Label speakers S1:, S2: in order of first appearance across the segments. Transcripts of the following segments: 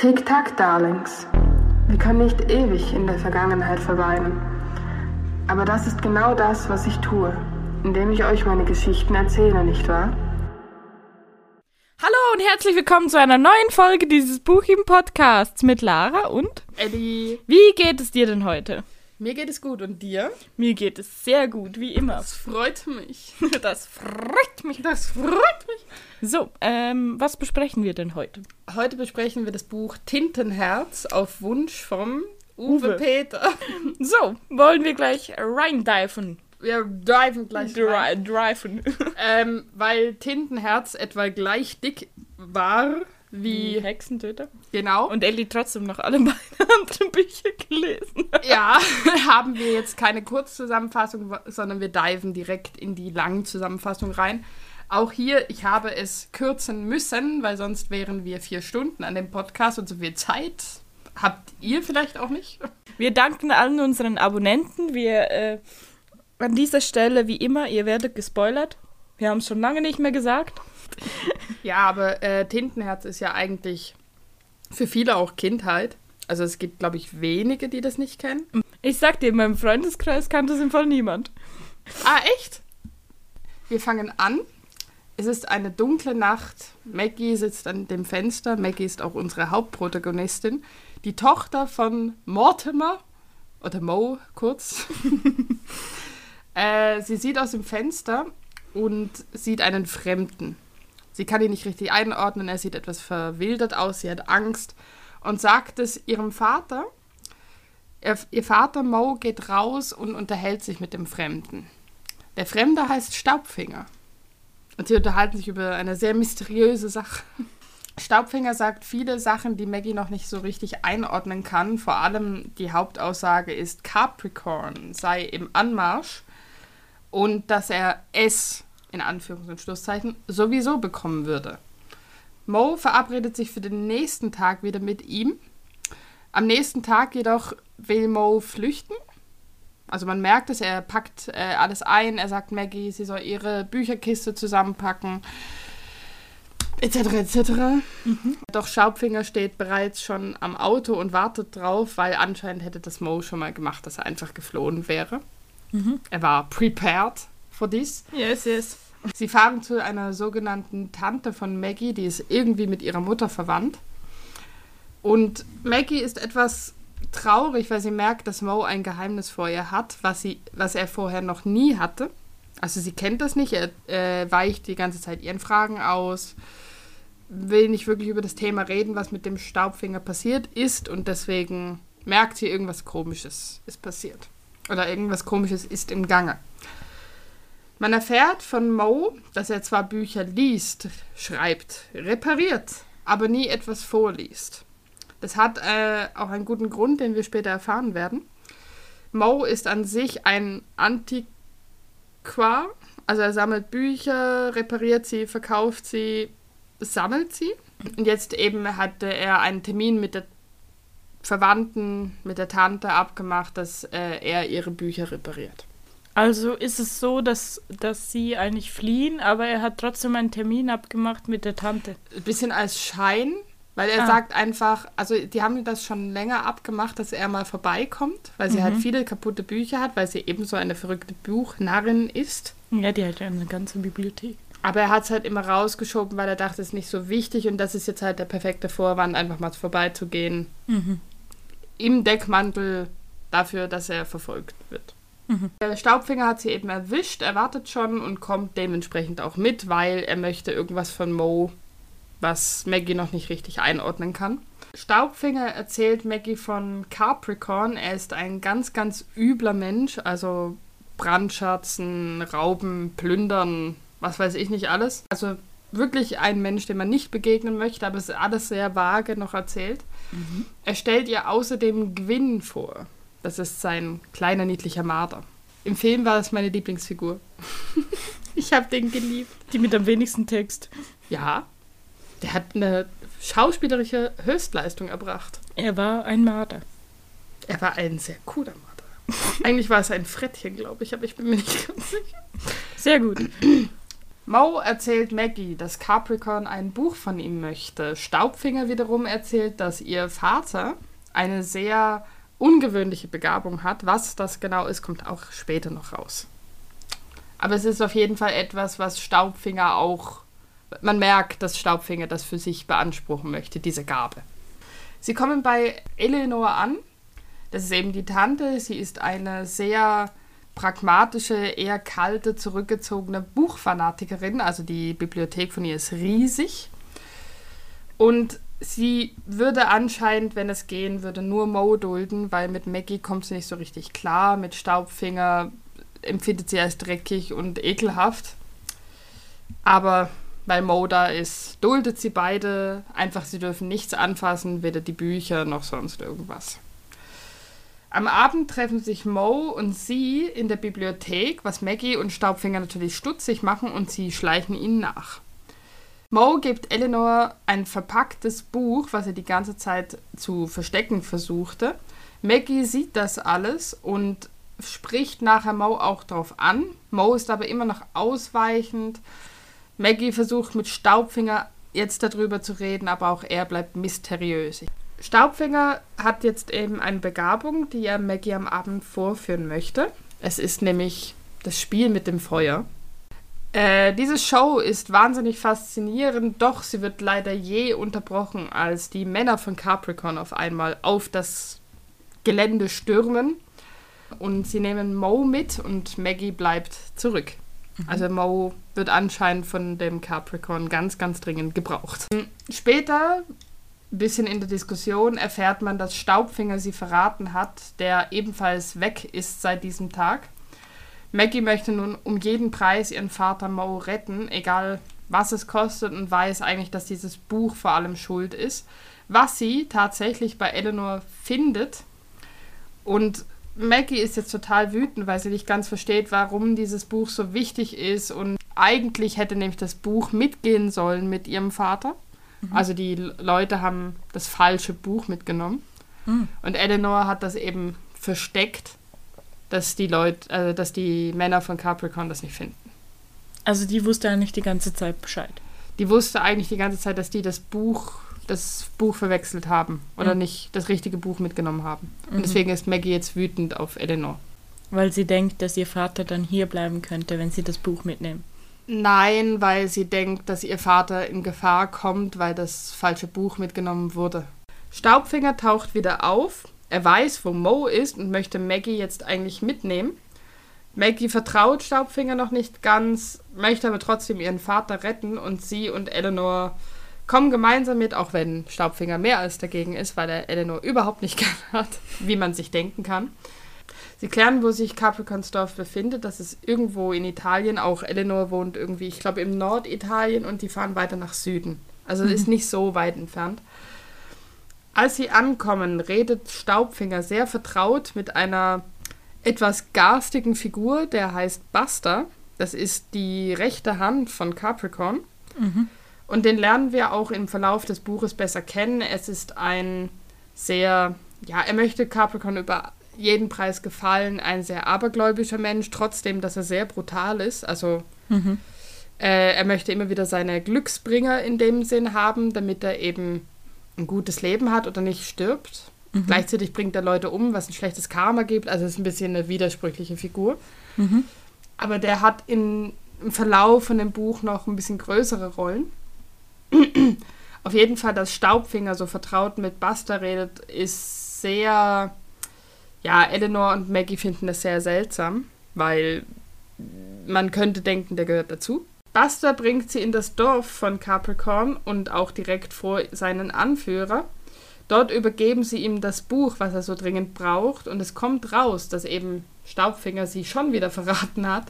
S1: Tick-Tack, Darlings. Wir können nicht ewig in der Vergangenheit verweilen. Aber das ist genau das, was ich tue, indem ich euch meine Geschichten erzähle, nicht wahr?
S2: Hallo und herzlich willkommen zu einer neuen Folge dieses Buchim-Podcasts mit Lara und
S3: Eddie,
S2: wie geht es dir denn heute?
S3: Mir geht es gut und dir?
S2: Mir geht es sehr gut, wie immer.
S3: Das freut mich.
S2: Das freut mich.
S3: Das freut mich.
S2: So, ähm, was besprechen wir denn heute?
S3: Heute besprechen wir das Buch Tintenherz auf Wunsch vom Uwe,
S2: Uwe.
S3: Peter.
S2: So, wollen wir gleich reindiven.
S3: Wir diven gleich rein.
S2: Dri driven.
S3: Ähm, weil Tintenherz etwa gleich dick war
S2: Wie
S3: wie...
S2: Hexentöter.
S3: Genau.
S2: Und Ellie trotzdem noch alle meine anderen Bücher gelesen.
S3: ja, haben wir jetzt keine Kurzzusammenfassung, sondern wir diven direkt in die langen Zusammenfassung rein. Auch hier, ich habe es kürzen müssen, weil sonst wären wir vier Stunden an dem Podcast und so viel Zeit habt ihr vielleicht auch nicht.
S2: Wir danken allen unseren Abonnenten. Wir äh, an dieser Stelle, wie immer, ihr werdet gespoilert. Wir haben es schon lange nicht mehr gesagt.
S3: Ja, aber äh, Tintenherz ist ja eigentlich für viele auch Kindheit. Also es gibt, glaube ich, wenige, die das nicht kennen.
S2: Ich sag dir, in meinem Freundeskreis kannte es im Fall niemand.
S3: Ah, echt? Wir fangen an. Es ist eine dunkle Nacht. Maggie sitzt an dem Fenster. Maggie ist auch unsere Hauptprotagonistin. Die Tochter von Mortimer, oder Mo kurz. äh, sie sieht aus dem Fenster und sieht einen Fremden. Sie kann ihn nicht richtig einordnen. Er sieht etwas verwildert aus. Sie hat Angst und sagt es ihrem Vater. Ihr, ihr Vater Mo geht raus und unterhält sich mit dem Fremden. Der Fremde heißt Staubfinger. Und sie unterhalten sich über eine sehr mysteriöse Sache. Staubfinger sagt viele Sachen, die Maggie noch nicht so richtig einordnen kann. Vor allem die Hauptaussage ist, Capricorn sei im Anmarsch und dass er es, in Anführungs- und Schlusszeichen, sowieso bekommen würde. Mo verabredet sich für den nächsten Tag wieder mit ihm. Am nächsten Tag jedoch will Mo flüchten. Also man merkt es, er packt äh, alles ein, er sagt Maggie, sie soll ihre Bücherkiste zusammenpacken, etc. etc. Doch Schaubfinger steht bereits schon am Auto und wartet drauf, weil anscheinend hätte das Mo schon mal gemacht, dass er einfach geflohen wäre. Er war prepared for this.
S2: Yes, yes.
S3: Sie fahren zu einer sogenannten Tante von Maggie, die ist irgendwie mit ihrer Mutter verwandt. Und Maggie ist etwas traurig, weil sie merkt, dass Mo ein Geheimnis vor ihr hat, was, sie, was er vorher noch nie hatte. Also sie kennt das nicht, er äh, weicht die ganze Zeit ihren Fragen aus, will nicht wirklich über das Thema reden, was mit dem Staubfinger passiert ist und deswegen merkt sie, irgendwas Komisches ist passiert. Oder irgendwas Komisches ist im Gange. Man erfährt von Mo, dass er zwar Bücher liest, schreibt, repariert, aber nie etwas vorliest. Das hat äh, auch einen guten Grund, den wir später erfahren werden. Mo ist an sich ein Antiquar, also er sammelt Bücher, repariert sie, verkauft sie, sammelt sie. Und jetzt eben hatte er einen Termin mit der Verwandten, mit der Tante abgemacht, dass äh, er ihre Bücher repariert.
S2: Also ist es so, dass, dass sie eigentlich fliehen, aber er hat trotzdem einen Termin abgemacht mit der Tante.
S3: Ein bisschen als Schein, weil er
S2: Ah.
S3: sagt einfach, also die haben das schon länger abgemacht, dass er mal vorbeikommt, weil sie halt viele kaputte Bücher hat, weil sie ebenso eine verrückte Buchnarrin ist.
S2: Ja, die hat ja eine ganze Bibliothek.
S3: Aber er hat es halt immer rausgeschoben, weil er dachte, es ist nicht so wichtig und das ist jetzt halt der perfekte Vorwand, einfach mal vorbeizugehen. Im Deckmantel dafür, dass er verfolgt wird. Der Staubfinger hat sie eben erwischt, er wartet schon und kommt dementsprechend auch mit, weil er möchte irgendwas von Mo, was Maggie noch nicht richtig einordnen kann. Staubfinger erzählt Maggie von Capricorn. Er ist ein ganz, ganz übler Mensch, also Brandschatzen, Rauben, Plündern, was weiß ich nicht alles. Also wirklich ein Mensch, dem man nicht begegnen möchte, aber es ist alles sehr vage noch erzählt. Er stellt ihr außerdem Gwyn vor. Das ist sein kleiner, niedlicher Marder. Im Film war das meine Lieblingsfigur. ich habe den geliebt.
S2: Die mit am wenigsten Text.
S3: Ja, der hat eine schauspielerische Höchstleistung erbracht.
S2: Er war ein Marder.
S3: Er war ein sehr cooler Marder. Eigentlich war es ein Frettchen, glaube ich, aber ich bin mir nicht ganz sicher.
S2: Sehr gut.
S3: Mo erzählt Maggie, dass Capricorn ein Buch von ihm möchte. Staubfinger wiederum erzählt, dass ihr Vater eine sehr ungewöhnliche Begabung hat. Was das genau ist, kommt auch später noch raus. Aber es ist auf jeden Fall etwas, was Staubfinger auch. Man merkt, dass Staubfinger das für sich beanspruchen möchte, diese Gabe. Sie kommen bei Eleanor an. Das ist eben die Tante. Sie ist eine sehr pragmatische, eher kalte, zurückgezogene Buchfanatikerin. Also die Bibliothek von ihr ist riesig. Und sie würde anscheinend, wenn es gehen würde, nur Mo dulden, weil mit Maggie kommt sie nicht so richtig klar. Mit Staubfinger empfindet sie als dreckig und ekelhaft. Aber weil Mo da ist, duldet sie beide. Einfach, sie dürfen nichts anfassen, weder die Bücher noch sonst irgendwas. Am Abend treffen sich Mo und sie in der Bibliothek, was Maggie und Staubfinger natürlich stutzig machen und sie schleichen ihnen nach. Mo gibt Eleanor ein verpacktes Buch, was er die ganze Zeit zu verstecken versuchte. Maggie sieht das alles und spricht nachher Mo auch drauf an. Mo ist aber immer noch ausweichend. Maggie versucht mit Staubfinger jetzt darüber zu reden, aber auch er bleibt mysteriös. Staubfinger hat jetzt eben eine Begabung, die er Maggie am Abend vorführen möchte. Es ist nämlich das Spiel mit dem Feuer. Äh, diese Show ist wahnsinnig faszinierend, doch sie wird leider je unterbrochen, als die Männer von Capricorn auf einmal auf das Gelände stürmen. Und sie nehmen Mo mit und Maggie bleibt zurück. Mhm. Also Mo wird anscheinend von dem Capricorn ganz, ganz dringend gebraucht. Später ein bisschen in der Diskussion erfährt man, dass Staubfinger sie verraten hat, der ebenfalls weg ist seit diesem Tag. Maggie möchte nun um jeden Preis ihren Vater Mo retten, egal was es kostet, und weiß eigentlich, dass dieses Buch vor allem schuld ist. Was sie tatsächlich bei Eleanor findet. Und Maggie ist jetzt total wütend, weil sie nicht ganz versteht, warum dieses Buch so wichtig ist. Und eigentlich hätte nämlich das Buch mitgehen sollen mit ihrem Vater. Mhm. Also die Leute haben das falsche Buch mitgenommen. Mhm. Und Eleanor hat das eben versteckt, dass die Leute, also dass die Männer von Capricorn das nicht finden.
S2: Also die wusste eigentlich die ganze Zeit Bescheid.
S3: Die wusste eigentlich die ganze Zeit, dass die das Buch, das Buch verwechselt haben oder mhm. nicht das richtige Buch mitgenommen haben. Und mhm. deswegen ist Maggie jetzt wütend auf Eleanor.
S2: Weil sie denkt, dass ihr Vater dann hier bleiben könnte, wenn sie das Buch mitnehmen.
S3: Nein, weil sie denkt, dass ihr Vater in Gefahr kommt, weil das falsche Buch mitgenommen wurde. Staubfinger taucht wieder auf. Er weiß, wo Mo ist und möchte Maggie jetzt eigentlich mitnehmen. Maggie vertraut Staubfinger noch nicht ganz, möchte aber trotzdem ihren Vater retten und sie und Eleanor kommen gemeinsam mit, auch wenn Staubfinger mehr als dagegen ist, weil er Eleanor überhaupt nicht gern hat, wie man sich denken kann. Sie klären, wo sich Capricornsdorf befindet. Das ist irgendwo in Italien. Auch Eleanor wohnt irgendwie, ich glaube, im Norditalien und die fahren weiter nach Süden. Also mhm. ist nicht so weit entfernt. Als sie ankommen, redet Staubfinger sehr vertraut mit einer etwas garstigen Figur, der heißt Buster. Das ist die rechte Hand von Capricorn. Mhm. Und den lernen wir auch im Verlauf des Buches besser kennen. Es ist ein sehr, ja, er möchte Capricorn über jeden Preis gefallen, ein sehr abergläubischer Mensch, trotzdem, dass er sehr brutal ist. Also mhm. äh, er möchte immer wieder seine Glücksbringer in dem Sinn haben, damit er eben ein gutes Leben hat oder nicht stirbt. Mhm. Gleichzeitig bringt er Leute um, was ein schlechtes Karma gibt. Also ist ein bisschen eine widersprüchliche Figur. Mhm. Aber der hat in, im Verlauf von dem Buch noch ein bisschen größere Rollen. Auf jeden Fall, dass Staubfinger so vertraut mit Buster redet, ist sehr ja, Eleanor und Maggie finden das sehr seltsam, weil man könnte denken, der gehört dazu. Buster bringt sie in das Dorf von Capricorn und auch direkt vor seinen Anführer. Dort übergeben sie ihm das Buch, was er so dringend braucht, und es kommt raus, dass eben Staubfinger sie schon wieder verraten hat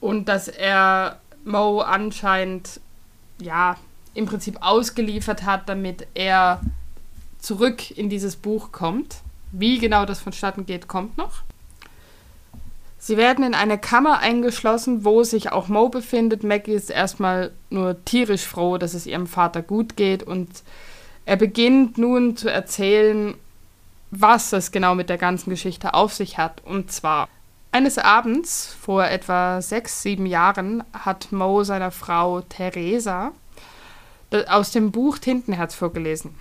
S3: und dass er Mo anscheinend ja im Prinzip ausgeliefert hat, damit er zurück in dieses Buch kommt. Wie genau das vonstatten geht, kommt noch. Sie werden in eine Kammer eingeschlossen, wo sich auch Mo befindet. Maggie ist erstmal nur tierisch froh, dass es ihrem Vater gut geht und er beginnt nun zu erzählen, was es genau mit der ganzen Geschichte auf sich hat. Und zwar Eines Abends, vor etwa sechs, sieben Jahren, hat Mo seiner Frau Theresa aus dem Buch Tintenherz vorgelesen.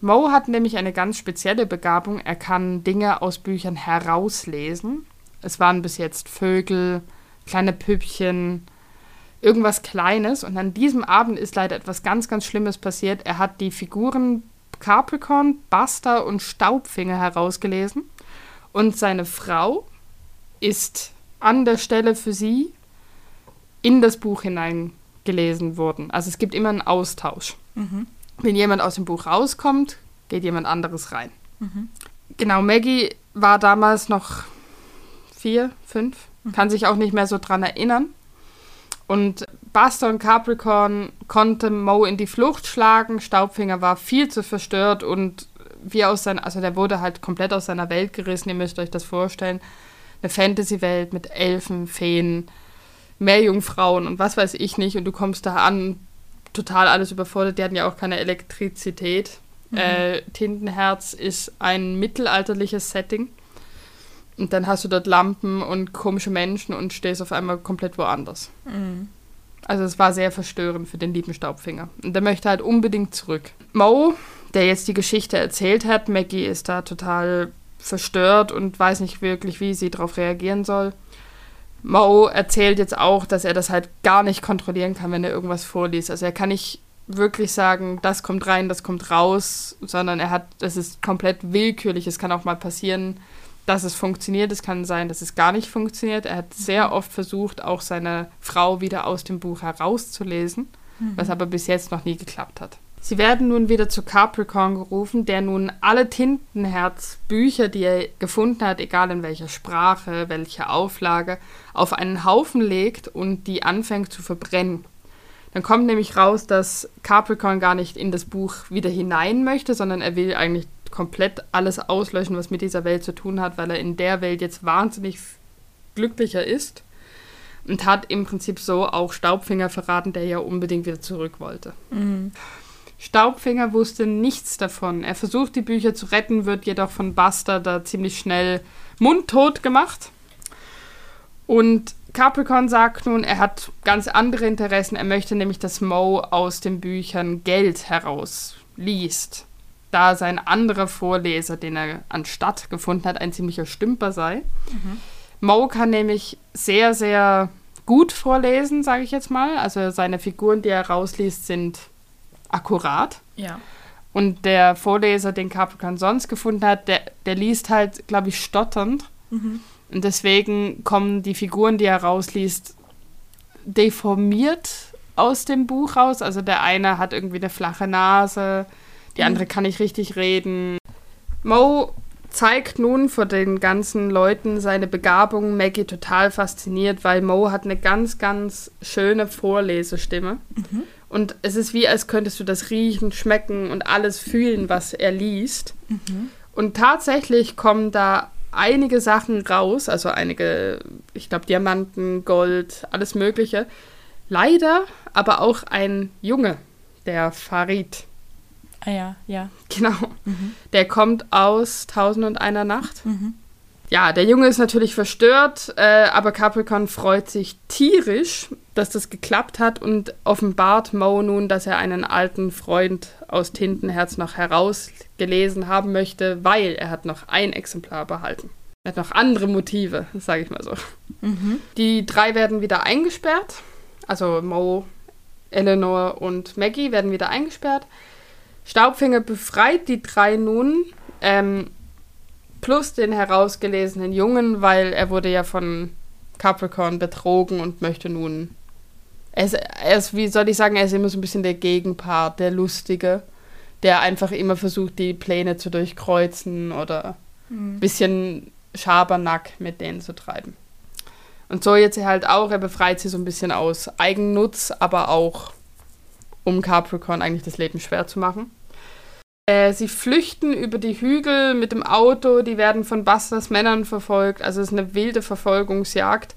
S3: Mo hat nämlich eine ganz spezielle Begabung. Er kann Dinge aus Büchern herauslesen. Es waren bis jetzt Vögel, kleine Püppchen, irgendwas Kleines. Und an diesem Abend ist leider etwas ganz, ganz Schlimmes passiert. Er hat die Figuren Capricorn, Buster und Staubfinger herausgelesen. Und seine Frau ist an der Stelle für sie in das Buch hineingelesen worden. Also es gibt immer einen Austausch. Mhm. Wenn jemand aus dem Buch rauskommt, geht jemand anderes rein. Mhm. Genau, Maggie war damals noch vier, fünf, mhm. kann sich auch nicht mehr so dran erinnern. Und Buster und Capricorn konnte Mo in die Flucht schlagen. Staubfinger war viel zu verstört und wie aus seiner, also der wurde halt komplett aus seiner Welt gerissen. Ihr müsst euch das vorstellen eine Fantasy-Welt mit Elfen, Feen, Meerjungfrauen und was weiß ich nicht. Und du kommst da an, total alles überfordert. Die hatten ja auch keine Elektrizität. Mhm. Äh, Tintenherz ist ein mittelalterliches Setting. Und dann hast du dort Lampen und komische Menschen und stehst auf einmal komplett woanders. Mhm. Also es war sehr verstörend für den lieben Staubfinger. Und der möchte halt unbedingt zurück. Mo, der jetzt die Geschichte erzählt hat, Maggie ist da total verstört und weiß nicht wirklich, wie sie darauf reagieren soll. Mo erzählt jetzt auch, dass er das halt gar nicht kontrollieren kann, wenn er irgendwas vorliest. Also er kann nicht wirklich sagen, das kommt rein, das kommt raus, sondern er hat, das ist komplett willkürlich. Es kann auch mal passieren, dass es funktioniert. Es kann sein, dass es gar nicht funktioniert. Er hat sehr oft versucht, auch seine Frau wieder aus dem Buch herauszulesen, mhm. was aber bis jetzt noch nie geklappt hat. Sie werden nun wieder zu Capricorn gerufen, der nun alle Tintenherz-Bücher, die er gefunden hat, egal in welcher Sprache, welcher Auflage, auf einen Haufen legt und die anfängt zu verbrennen. Dann kommt nämlich raus, dass Capricorn gar nicht in das Buch wieder hinein möchte, sondern er will eigentlich komplett alles auslöschen, was mit dieser Welt zu tun hat, weil er in der Welt jetzt wahnsinnig glücklicher ist und hat im Prinzip so auch Staubfinger verraten, der ja unbedingt wieder zurück wollte. Mhm. Staubfinger wusste nichts davon. Er versucht, die Bücher zu retten, wird jedoch von Buster da ziemlich schnell mundtot gemacht. Und Capricorn sagt nun, er hat ganz andere Interessen. Er möchte nämlich, dass Mo aus den Büchern Geld herausliest. Da sein anderer Vorleser, den er anstatt gefunden hat, ein ziemlicher Stümper sei. Mhm. Mo kann nämlich sehr, sehr gut vorlesen, sage ich jetzt mal. Also seine Figuren, die er rausliest, sind akkurat.
S2: Ja.
S3: Und der Vorleser, den Capricorn sonst gefunden hat, der, der liest halt, glaube ich, stotternd. Mhm. Und deswegen kommen die Figuren, die er rausliest, deformiert aus dem Buch raus. Also der eine hat irgendwie eine flache Nase, die andere kann nicht richtig reden. Mo zeigt nun vor den ganzen Leuten seine Begabung. Maggie total fasziniert, weil Mo hat eine ganz, ganz schöne Vorlesestimme. Mhm. Und es ist wie, als könntest du das riechen, schmecken und alles fühlen, was er liest. Mhm. Und tatsächlich kommen da einige Sachen raus, also einige, ich glaube, Diamanten, Gold, alles Mögliche. Leider aber auch ein Junge, der Farid.
S2: Ah ja, ja.
S3: Genau. Mhm. Der kommt aus Tausend und einer Nacht. Mhm. Ja, der Junge ist natürlich verstört, äh, aber Capricorn freut sich tierisch, dass das geklappt hat und offenbart Mo nun, dass er einen alten Freund aus Tintenherz noch herausgelesen haben möchte, weil er hat noch ein Exemplar behalten. Er hat noch andere Motive, sage ich mal so. Mhm. Die drei werden wieder eingesperrt. Also Mo, Eleanor und Maggie werden wieder eingesperrt. Staubfinger befreit die drei nun. Ähm, plus den herausgelesenen Jungen, weil er wurde ja von Capricorn betrogen und möchte nun. Er ist, er ist, wie soll ich sagen, er ist immer so ein bisschen der Gegenpart, der Lustige, der einfach immer versucht, die Pläne zu durchkreuzen oder ein mhm. bisschen Schabernack mit denen zu treiben. Und so jetzt halt auch, er befreit sie so ein bisschen aus Eigennutz, aber auch um Capricorn eigentlich das Leben schwer zu machen. Äh, sie flüchten über die Hügel mit dem Auto, die werden von Busters Männern verfolgt, also es ist eine wilde Verfolgungsjagd.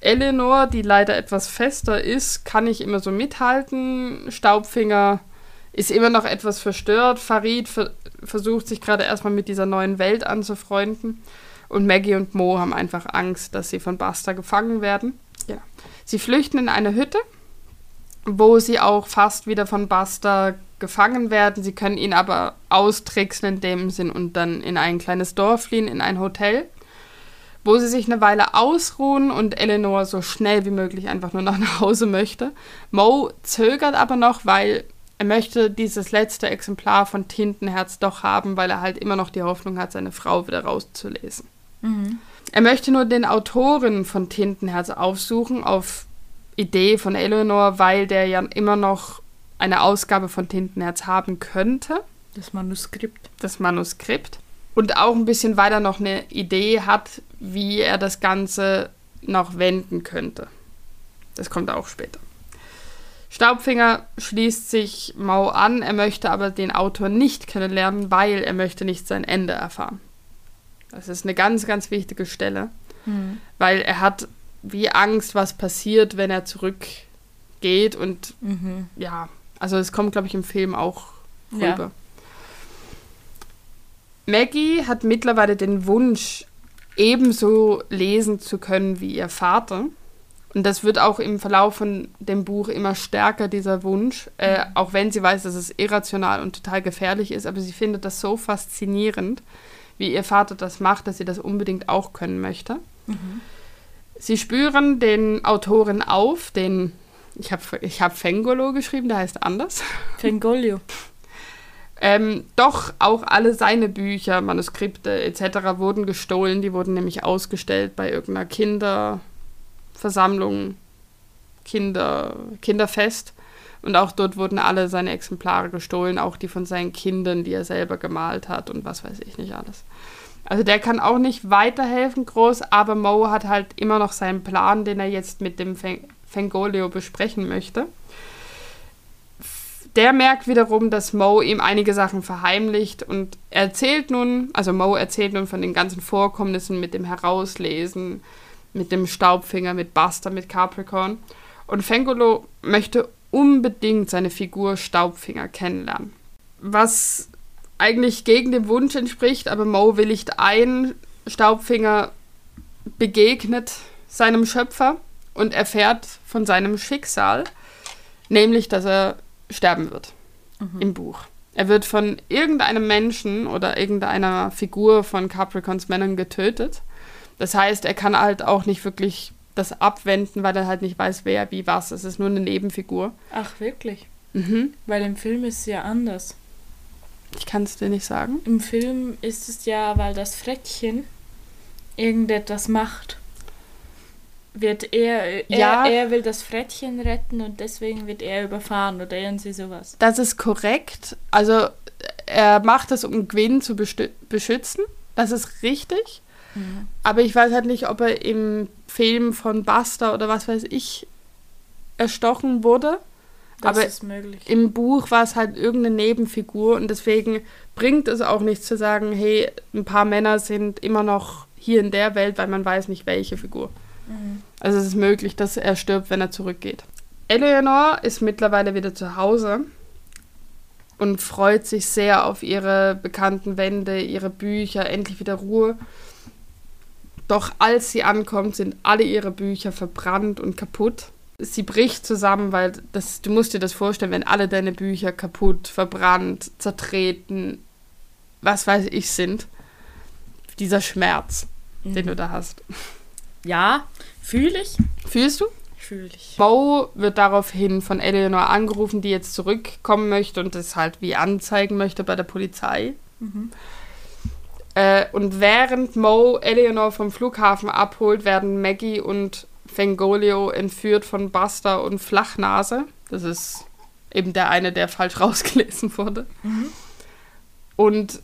S3: Eleanor, die leider etwas fester ist, kann nicht immer so mithalten. Staubfinger ist immer noch etwas verstört. Farid ver versucht sich gerade erstmal mit dieser neuen Welt anzufreunden. Und Maggie und Mo haben einfach Angst, dass sie von Buster gefangen werden. Ja. Sie flüchten in eine Hütte, wo sie auch fast wieder von Buster gefangen werden. Sie können ihn aber austricksen in dem Sinn und dann in ein kleines Dorf fliehen, in ein Hotel, wo sie sich eine Weile ausruhen und Eleanor so schnell wie möglich einfach nur nach Hause möchte. Mo zögert aber noch, weil er möchte dieses letzte Exemplar von Tintenherz doch haben, weil er halt immer noch die Hoffnung hat, seine Frau wieder rauszulesen. Mhm. Er möchte nur den Autoren von Tintenherz aufsuchen, auf Idee von Eleanor, weil der ja immer noch eine Ausgabe von Tintenherz haben könnte.
S2: Das Manuskript.
S3: Das Manuskript. Und auch ein bisschen weiter noch eine Idee hat, wie er das Ganze noch wenden könnte. Das kommt auch später. Staubfinger schließt sich Mau an, er möchte aber den Autor nicht kennenlernen, weil er möchte nicht sein Ende erfahren. Das ist eine ganz, ganz wichtige Stelle, mhm. weil er hat wie Angst, was passiert, wenn er zurückgeht und mhm. ja, also es kommt, glaube ich, im Film auch rüber. Ja. Maggie hat mittlerweile den Wunsch, ebenso lesen zu können wie ihr Vater. Und das wird auch im Verlauf von dem Buch immer stärker, dieser Wunsch, äh, mhm. auch wenn sie weiß, dass es irrational und total gefährlich ist, aber sie findet das so faszinierend, wie ihr Vater das macht, dass sie das unbedingt auch können möchte. Mhm. Sie spüren den Autoren auf, den, ich habe ich hab Fengolo geschrieben, der heißt anders.
S2: Fengolio.
S3: ähm, doch auch alle seine Bücher, Manuskripte etc. wurden gestohlen. Die wurden nämlich ausgestellt bei irgendeiner Kinderversammlung, Kinder, Kinderfest. Und auch dort wurden alle seine Exemplare gestohlen, auch die von seinen Kindern, die er selber gemalt hat und was weiß ich nicht alles. Also der kann auch nicht weiterhelfen groß, aber Mo hat halt immer noch seinen Plan, den er jetzt mit dem Fengolio besprechen möchte. Der merkt wiederum, dass Mo ihm einige Sachen verheimlicht und erzählt nun, also Mo erzählt nun von den ganzen Vorkommnissen mit dem Herauslesen, mit dem Staubfinger, mit Buster, mit Capricorn. Und Fengolo möchte unbedingt seine Figur Staubfinger kennenlernen. Was eigentlich gegen den Wunsch entspricht, aber Mo willigt ein, Staubfinger begegnet seinem Schöpfer und erfährt von seinem Schicksal, nämlich dass er sterben wird mhm. im Buch. Er wird von irgendeinem Menschen oder irgendeiner Figur von Capricorns Männern getötet. Das heißt, er kann halt auch nicht wirklich das abwenden, weil er halt nicht weiß, wer, wie, was. Es ist nur eine Nebenfigur.
S2: Ach, wirklich? Mhm. Weil im Film ist es ja anders.
S3: Ich kann es dir nicht sagen.
S2: Im Film ist es ja, weil das Frettchen irgendetwas macht. Wird er, ja. er, er will das Frettchen retten und deswegen wird er überfahren oder irgendwie sowas.
S3: Das ist korrekt. Also er macht das, um Gwyn zu beschützen. Das ist richtig. Mhm. Aber ich weiß halt nicht, ob er im Film von Buster oder was weiß ich erstochen wurde. Das aber ist möglich. im Buch war es halt irgendeine Nebenfigur und deswegen bringt es auch nichts zu sagen, hey, ein paar Männer sind immer noch hier in der Welt, weil man weiß nicht, welche Figur. Mhm. Also es ist möglich, dass er stirbt, wenn er zurückgeht. Eleanor ist mittlerweile wieder zu Hause und freut sich sehr auf ihre bekannten Wände, ihre Bücher, endlich wieder Ruhe. Doch als sie ankommt, sind alle ihre Bücher verbrannt und kaputt sie bricht zusammen, weil das, du musst dir das vorstellen, wenn alle deine Bücher kaputt, verbrannt, zertreten, was weiß ich sind. Dieser Schmerz, mhm. den du da hast.
S2: Ja, fühle ich.
S3: Fühlst du?
S2: Fühle ich.
S3: Bo wird daraufhin von Eleanor angerufen, die jetzt zurückkommen möchte und das halt wie anzeigen möchte bei der Polizei. Mhm. Äh, und während Mo Eleanor vom Flughafen abholt, werden Maggie und Fengolio entführt von Buster und Flachnase. Das ist eben der eine, der falsch rausgelesen wurde. Mhm. Und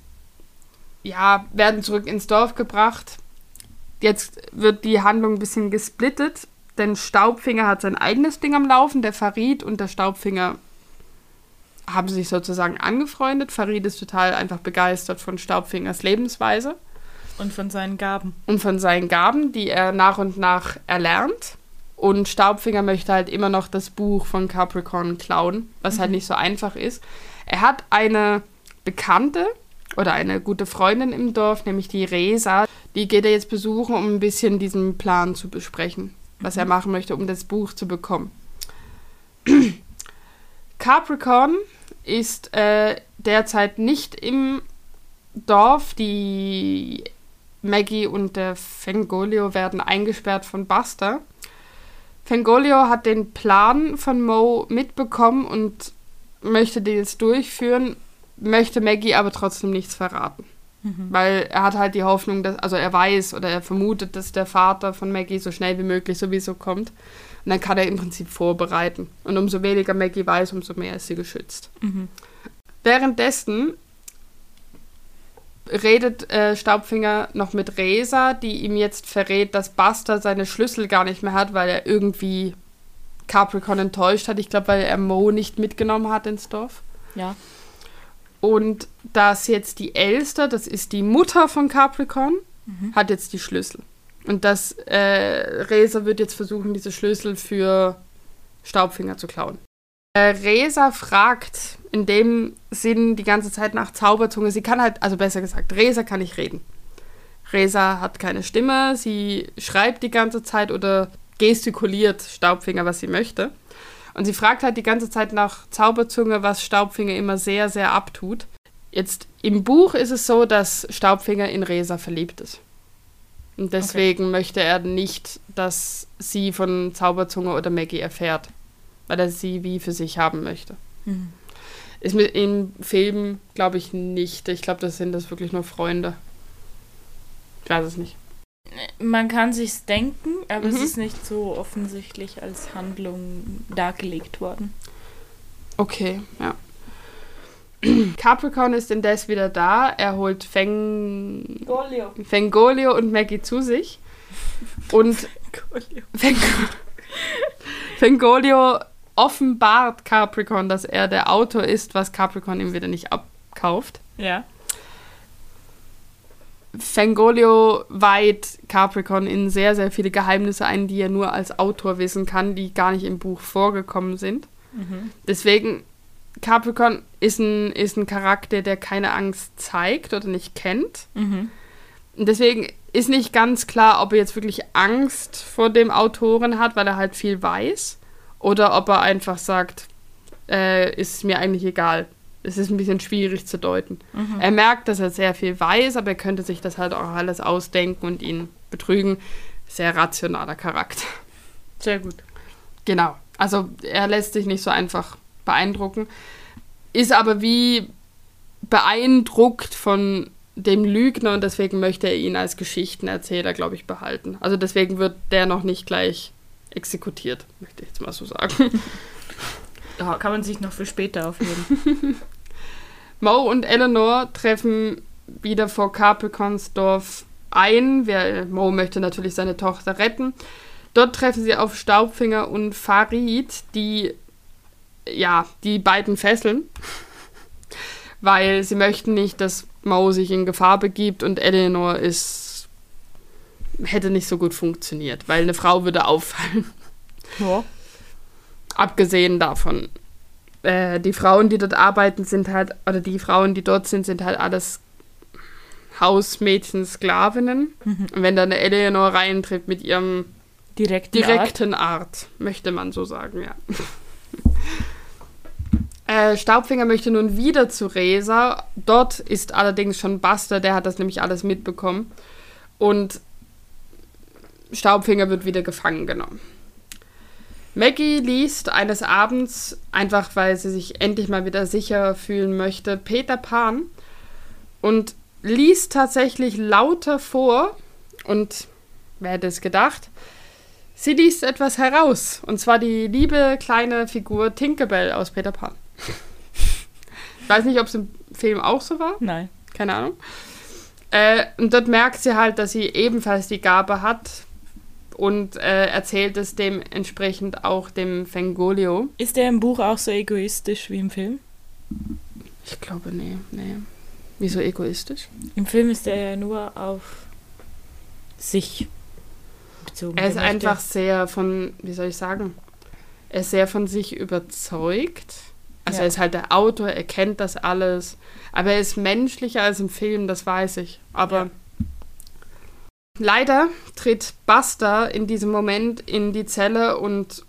S3: ja, werden zurück ins Dorf gebracht. Jetzt wird die Handlung ein bisschen gesplittet, denn Staubfinger hat sein eigenes Ding am Laufen. Der Farid und der Staubfinger haben sich sozusagen angefreundet. Farid ist total einfach begeistert von Staubfingers Lebensweise.
S2: Und von seinen Gaben.
S3: Und von seinen Gaben, die er nach und nach erlernt. Und Staubfinger möchte halt immer noch das Buch von Capricorn klauen, was halt mhm. halt nicht so einfach ist. Er hat eine Bekannte oder eine gute Freundin im Dorf, nämlich die Resa. Die geht er jetzt besuchen, um ein bisschen diesen Plan zu besprechen, was mhm. er machen möchte, um das Buch zu bekommen. Capricorn ist äh, derzeit nicht im Dorf. Die Maggie und der Fengolio werden eingesperrt von Buster. Fengolio hat den Plan von Mo mitbekommen und möchte den jetzt durchführen, möchte Maggie aber trotzdem nichts verraten. Mhm. Weil er hat halt die Hoffnung, dass, also er weiß oder er vermutet, dass der Vater von Maggie so schnell wie möglich sowieso kommt. Und dann kann er im Prinzip vorbereiten. Und umso weniger Maggie weiß, umso mehr ist sie geschützt. Mhm. Währenddessen redet äh, Staubfinger noch mit Resa, die ihm jetzt verrät, dass Buster seine Schlüssel gar nicht mehr hat, weil er irgendwie Capricorn enttäuscht hat. Ich glaube, weil er Mo nicht mitgenommen hat ins Dorf.
S2: Ja.
S3: Und dass jetzt die Elster, das ist die Mutter von Capricorn, mhm. hat jetzt die Schlüssel. Und dass äh, Resa wird jetzt versuchen, diese Schlüssel für Staubfinger zu klauen. Äh, Resa fragt in dem Sinn die ganze Zeit nach Zauberzunge. Sie kann halt, also besser gesagt, Resa kann nicht reden. Resa hat keine Stimme, sie schreibt die ganze Zeit oder gestikuliert Staubfinger, was sie möchte. Und sie fragt halt die ganze Zeit nach Zauberzunge, was Staubfinger immer sehr, sehr abtut. Jetzt im Buch ist es so, dass Staubfinger in Resa verliebt ist. Und deswegen okay. möchte er nicht, dass sie von Zauberzunge oder Maggie erfährt, weil er sie wie für sich haben möchte. Mhm. Ist mit im Film, glaube ich, nicht. Ich glaube, das sind das wirklich nur Freunde. Ich weiß es nicht.
S2: Man kann sich's denken, aber mhm. es ist nicht so offensichtlich als Handlung dargelegt worden.
S3: Okay, ja. Capricorn ist indes wieder da. Er holt Feng... Fengolio und Maggie zu sich. Und Fengolio. Fengolio offenbart Capricorn, dass er der Autor ist, was Capricorn ihm wieder nicht abkauft.
S2: Ja.
S3: Fangolio weiht Capricorn in sehr, sehr viele Geheimnisse ein, die er nur als Autor wissen kann, die gar nicht im Buch vorgekommen sind. Mhm. Deswegen, Capricorn ist ein, ist ein Charakter, der keine Angst zeigt oder nicht kennt. Mhm. Und deswegen ist nicht ganz klar, ob er jetzt wirklich Angst vor dem Autoren hat, weil er halt viel weiß, oder ob er einfach sagt, äh, ist mir eigentlich egal es ist ein bisschen schwierig zu deuten. Mhm. Er merkt, dass er sehr viel weiß, aber er könnte sich das halt auch alles ausdenken und ihn betrügen. Sehr rationaler Charakter.
S2: Sehr gut.
S3: Genau. Also er lässt sich nicht so einfach beeindrucken, ist aber wie beeindruckt von dem Lügner und deswegen möchte er ihn als Geschichtenerzähler, glaube ich, behalten. Also deswegen wird der noch nicht gleich exekutiert, möchte ich jetzt mal so sagen.
S2: Ja, kann man sich noch für später aufheben.
S3: Mo und Eleanor treffen wieder vor Capricornsdorf ein. Wer, Mo möchte natürlich seine Tochter retten. Dort treffen sie auf Staubfinger und Farid, die ja, die beiden fesseln, weil sie möchten nicht, dass Mo sich in Gefahr begibt und Eleanor ist hätte nicht so gut funktioniert, weil eine Frau würde auffallen. Ja. Abgesehen davon, äh, die Frauen, die dort arbeiten, sind halt, oder die Frauen, die dort sind, sind halt alles Hausmädchen, Sklavinnen. Mhm. Und wenn da eine Eleanor reintritt mit ihrem direkten, direkten Art. Art. möchte man so sagen, ja. äh, Staubfinger möchte nun wieder zu Resa. Dort ist allerdings schon Buster, der hat das nämlich alles mitbekommen. Und Staubfinger wird wieder gefangen genommen. Maggie liest eines Abends, einfach weil sie sich endlich mal wieder sicher fühlen möchte, Peter Pan und liest tatsächlich lauter vor und wer hätte es gedacht, sie liest etwas heraus und zwar die liebe kleine Figur Tinkerbell aus Peter Pan. ich weiß nicht, ob es im Film auch so war.
S2: Nein.
S3: Keine Ahnung. Äh, und dort merkt sie halt, dass sie ebenfalls die Gabe hat, und äh, erzählt es dementsprechend auch dem Fengolio.
S2: Ist der im Buch auch so egoistisch wie im Film?
S3: Ich glaube, nee, nee. Wieso egoistisch?
S2: Im Film ist er ja nur auf sich
S3: bezogen. Er ist einfach sehr von, wie soll ich sagen, er ist sehr von sich überzeugt. Also ja. er ist halt der Autor, er kennt das alles. Aber er ist menschlicher als im Film, das weiß ich. Aber ja. Leider tritt Buster in diesem Moment in die Zelle und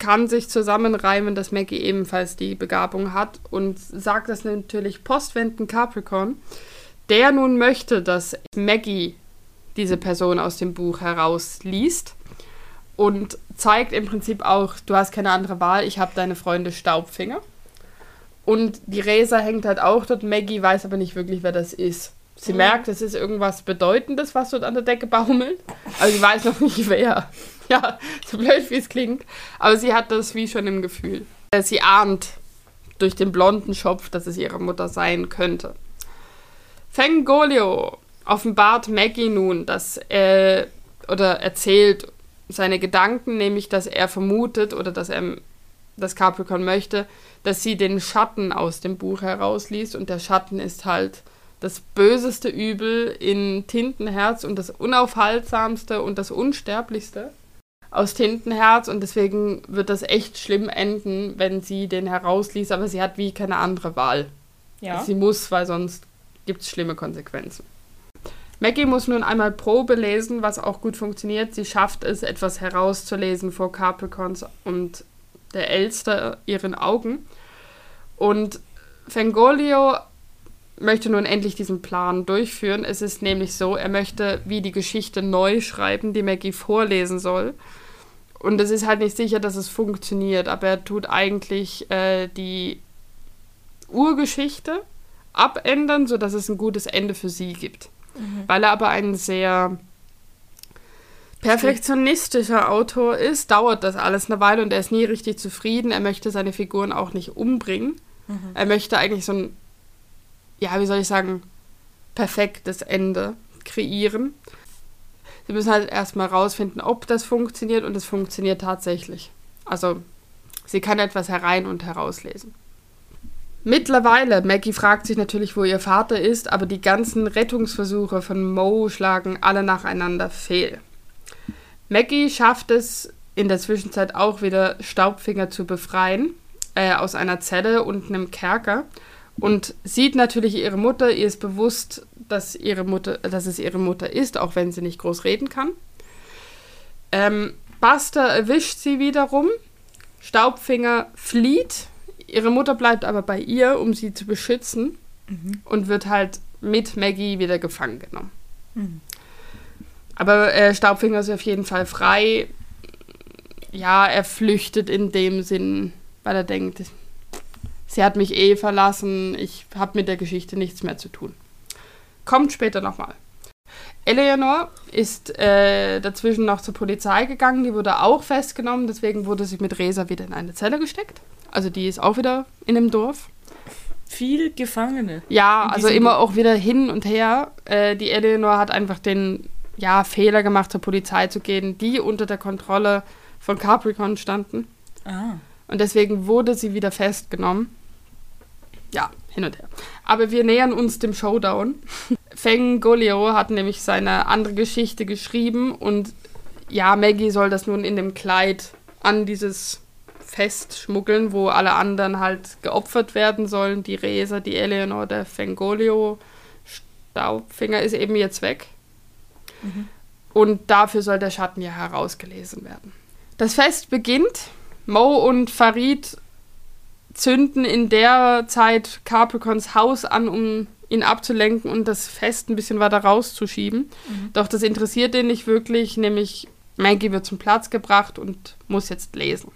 S3: kann sich zusammenreimen, dass Maggie ebenfalls die Begabung hat und sagt das natürlich postwendend Capricorn, der nun möchte, dass Maggie diese Person aus dem Buch herausliest und zeigt im Prinzip auch, du hast keine andere Wahl, ich habe deine Freunde Staubfinger. Und die Resa hängt halt auch dort. Maggie weiß aber nicht wirklich, wer das ist. Sie mhm. merkt, es ist irgendwas Bedeutendes, was dort an der Decke baumelt. Aber sie weiß noch nicht, wer. Ja, so blöd wie es klingt. Aber sie hat das wie schon im Gefühl. Äh, sie ahnt durch den blonden Schopf, dass es ihre Mutter sein könnte. Fengolio offenbart Maggie nun, dass er oder erzählt seine Gedanken, nämlich dass er vermutet oder dass er das Capricorn möchte, dass sie den Schatten aus dem Buch herausliest und der Schatten ist halt das böseste Übel in Tintenherz und das unaufhaltsamste und das unsterblichste aus Tintenherz und deswegen wird das echt schlimm enden, wenn sie den herausliest, aber sie hat wie keine andere Wahl. Ja. Sie muss, weil sonst gibt es schlimme Konsequenzen. Maggie muss nun einmal Probe lesen, was auch gut funktioniert. Sie schafft es, etwas herauszulesen vor Capricorns und der Elster ihren Augen. Und Fengolio möchte nun endlich diesen Plan durchführen. Es ist nämlich so, er möchte wie die Geschichte neu schreiben, die Maggie vorlesen soll. Und es ist halt nicht sicher, dass es funktioniert, aber er tut eigentlich äh, die Urgeschichte abändern, sodass es ein gutes Ende für sie gibt. Mhm. Weil er aber ein sehr perfektionistischer Autor ist, dauert das alles eine Weile und er ist nie richtig zufrieden. Er möchte seine Figuren auch nicht umbringen. Mhm. Er möchte eigentlich so ein, ja, wie soll ich sagen, perfektes Ende kreieren. Sie müssen halt erstmal rausfinden, ob das funktioniert und es funktioniert tatsächlich. Also, sie kann etwas herein und herauslesen. Mittlerweile, Maggie fragt sich natürlich, wo ihr Vater ist, aber die ganzen Rettungsversuche von Mo schlagen alle nacheinander fehl. Maggie schafft es in der Zwischenzeit auch wieder Staubfinger zu befreien äh, aus einer Zelle und einem Kerker und sieht natürlich ihre Mutter. Ihr ist bewusst, dass, ihre Mutter, dass es ihre Mutter ist, auch wenn sie nicht groß reden kann. Ähm, Buster erwischt sie wiederum. Staubfinger flieht Ihre Mutter bleibt aber bei ihr, um sie zu beschützen mhm. und wird halt mit Maggie wieder gefangen genommen. Mhm. Aber äh, Staubfinger ist auf jeden Fall frei. Ja, er flüchtet in dem Sinn, weil er denkt, sie hat mich eh verlassen, ich habe mit der Geschichte nichts mehr zu tun. Kommt später nochmal. Eleanor ist äh, dazwischen noch zur Polizei gegangen, die wurde auch festgenommen, deswegen wurde sie mit Resa wieder in eine Zelle gesteckt. Also die ist auch wieder in dem Dorf.
S2: Viel Gefangene.
S3: Ja, also immer auch wieder hin und her. Äh, die Eleanor hat einfach den ja, Fehler gemacht, zur Polizei zu gehen, die unter der Kontrolle von Capricorn standen. Ah. Und deswegen wurde sie wieder festgenommen. Ja, hin und her. Aber wir nähern uns dem Showdown. Feng Golio hat nämlich seine andere Geschichte geschrieben und ja, Maggie soll das nun in dem Kleid an dieses festschmuggeln, wo alle anderen halt geopfert werden sollen. Die Resa, die Eleanor, der Fengolio, Staubfinger ist eben jetzt weg. Mhm. Und dafür soll der Schatten ja herausgelesen werden. Das Fest beginnt. Mo und Farid zünden in der Zeit Capricorns Haus an, um ihn abzulenken und das Fest ein bisschen weiter rauszuschieben. Mhm. Doch das interessiert ihn nicht wirklich, nämlich Maggie wird zum Platz gebracht und muss jetzt lesen.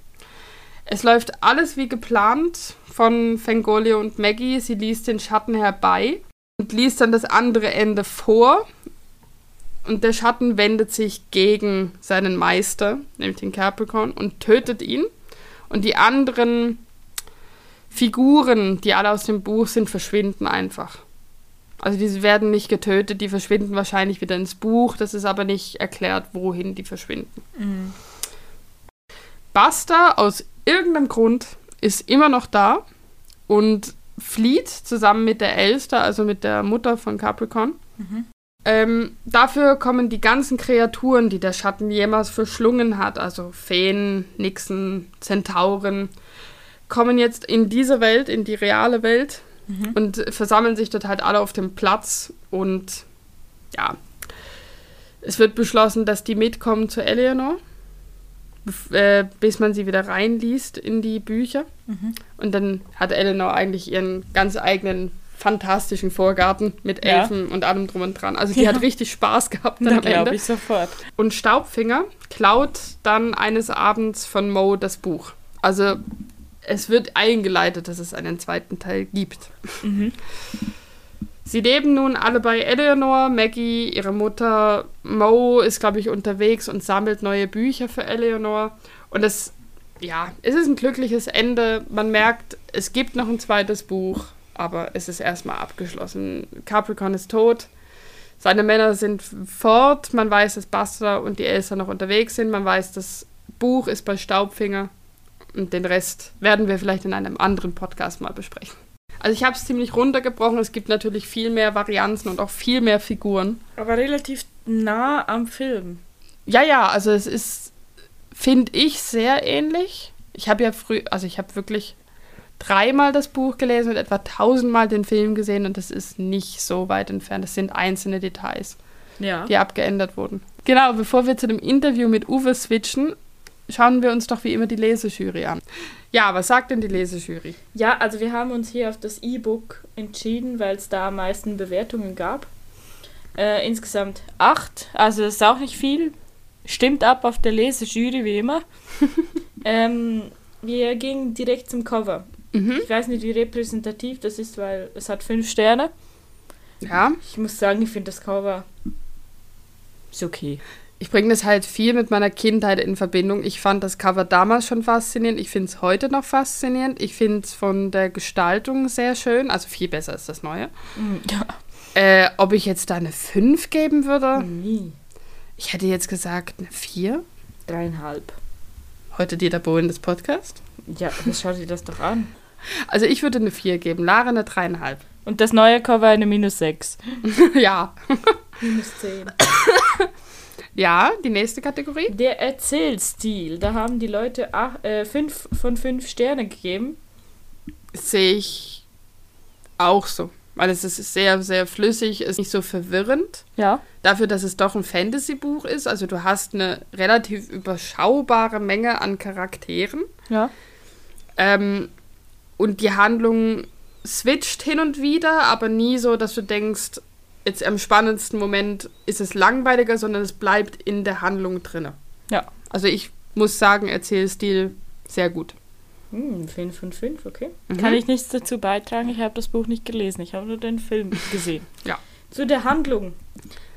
S3: Es läuft alles wie geplant von Fengolio und Maggie. Sie liest den Schatten herbei und liest dann das andere Ende vor. Und der Schatten wendet sich gegen seinen Meister, nämlich den Capricorn, und tötet ihn. Und die anderen Figuren, die alle aus dem Buch sind, verschwinden einfach. Also diese werden nicht getötet, die verschwinden wahrscheinlich wieder ins Buch. Das ist aber nicht erklärt, wohin die verschwinden. Mhm. Buster aus irgendeinem Grund ist immer noch da und flieht zusammen mit der Elster, also mit der Mutter von Capricorn. Mhm. Ähm, dafür kommen die ganzen Kreaturen, die der Schatten jemals verschlungen hat, also Feen, Nixen, Zentauren, kommen jetzt in diese Welt, in die reale Welt mhm. und versammeln sich dort halt alle auf dem Platz und ja, es wird beschlossen, dass die mitkommen zu Eleanor, äh, bis man sie wieder reinliest in die Bücher. Mhm. Und dann hat Eleanor eigentlich ihren ganz eigenen fantastischen Vorgarten mit Elfen ja. und allem drum und dran. Also die ja. hat richtig Spaß gehabt
S2: dann da glaube ich sofort.
S3: Und Staubfinger klaut dann eines Abends von Mo das Buch. Also es wird eingeleitet, dass es einen zweiten Teil gibt. Mhm. Sie leben nun alle bei Eleanor, Maggie, ihre Mutter, Mo ist, glaube ich, unterwegs und sammelt neue Bücher für Eleanor. Und es, ja, es ist ein glückliches Ende. Man merkt, es gibt noch ein zweites Buch, aber es ist erstmal abgeschlossen. Capricorn ist tot. Seine Männer sind fort. Man weiß, dass Buster und die Elsa noch unterwegs sind. Man weiß, das Buch ist bei Staubfinger. Und den Rest werden wir vielleicht in einem anderen Podcast mal besprechen. Also ich habe es ziemlich runtergebrochen. Es gibt natürlich viel mehr Varianten und auch viel mehr Figuren.
S2: Aber relativ nah am Film.
S3: Ja, ja, also es ist, finde ich, sehr ähnlich. Ich habe ja früh, also ich habe wirklich dreimal das Buch gelesen und etwa tausendmal den Film gesehen und das ist nicht so weit entfernt. Das sind einzelne Details, ja. die abgeändert wurden. Genau, bevor wir zu dem Interview mit Uwe switchen, schauen wir uns doch wie immer die Lesejury an. Ja, was sagt denn die Lesejury?
S2: Ja, also wir haben uns hier auf das E-Book entschieden, weil es da am meisten Bewertungen gab. Äh, insgesamt acht, also das ist auch nicht viel. Stimmt ab auf der Lesejury, wie immer. ähm, wir gingen direkt zum Cover. Mhm. Ich weiß nicht, wie repräsentativ das ist, weil es hat fünf Sterne. Ja. Ich muss sagen, ich finde das Cover ist okay
S3: ich bringe das halt viel mit meiner Kindheit in Verbindung. Ich fand das Cover damals schon faszinierend. Ich finde es heute noch faszinierend. Ich finde es von der Gestaltung sehr schön. Also viel besser als das neue. Mm, ja. Äh, ob ich jetzt da eine 5 geben würde? Nie. Ich hätte jetzt gesagt eine 4.
S2: Dreieinhalb.
S3: Heute Dieter Bohlen des Podcast?
S2: Ja, das schaut dir das doch an.
S3: Also ich würde eine 4 geben. Lara eine 3,5.
S2: Und das neue Cover eine minus 6.
S3: ja. minus 10. Ja, die nächste Kategorie.
S2: Der Erzählstil. Da haben die Leute ach, äh, fünf von fünf Sterne gegeben.
S3: Sehe ich auch so. Weil es ist sehr, sehr flüssig, ist nicht so verwirrend. Ja. Dafür, dass es doch ein Fantasy-Buch ist. Also du hast eine relativ überschaubare Menge an Charakteren. Ja. Ähm, und die Handlung switcht hin und wieder, aber nie so, dass du denkst, jetzt am spannendsten Moment ist es langweiliger, sondern es bleibt in der Handlung drin. Ja. Also ich muss sagen, Erzählstil sehr gut.
S2: Hm, 5 von 5, okay. Mhm. Kann ich nichts dazu beitragen, ich habe das Buch nicht gelesen, ich habe nur den Film gesehen. ja. Zu der Handlung.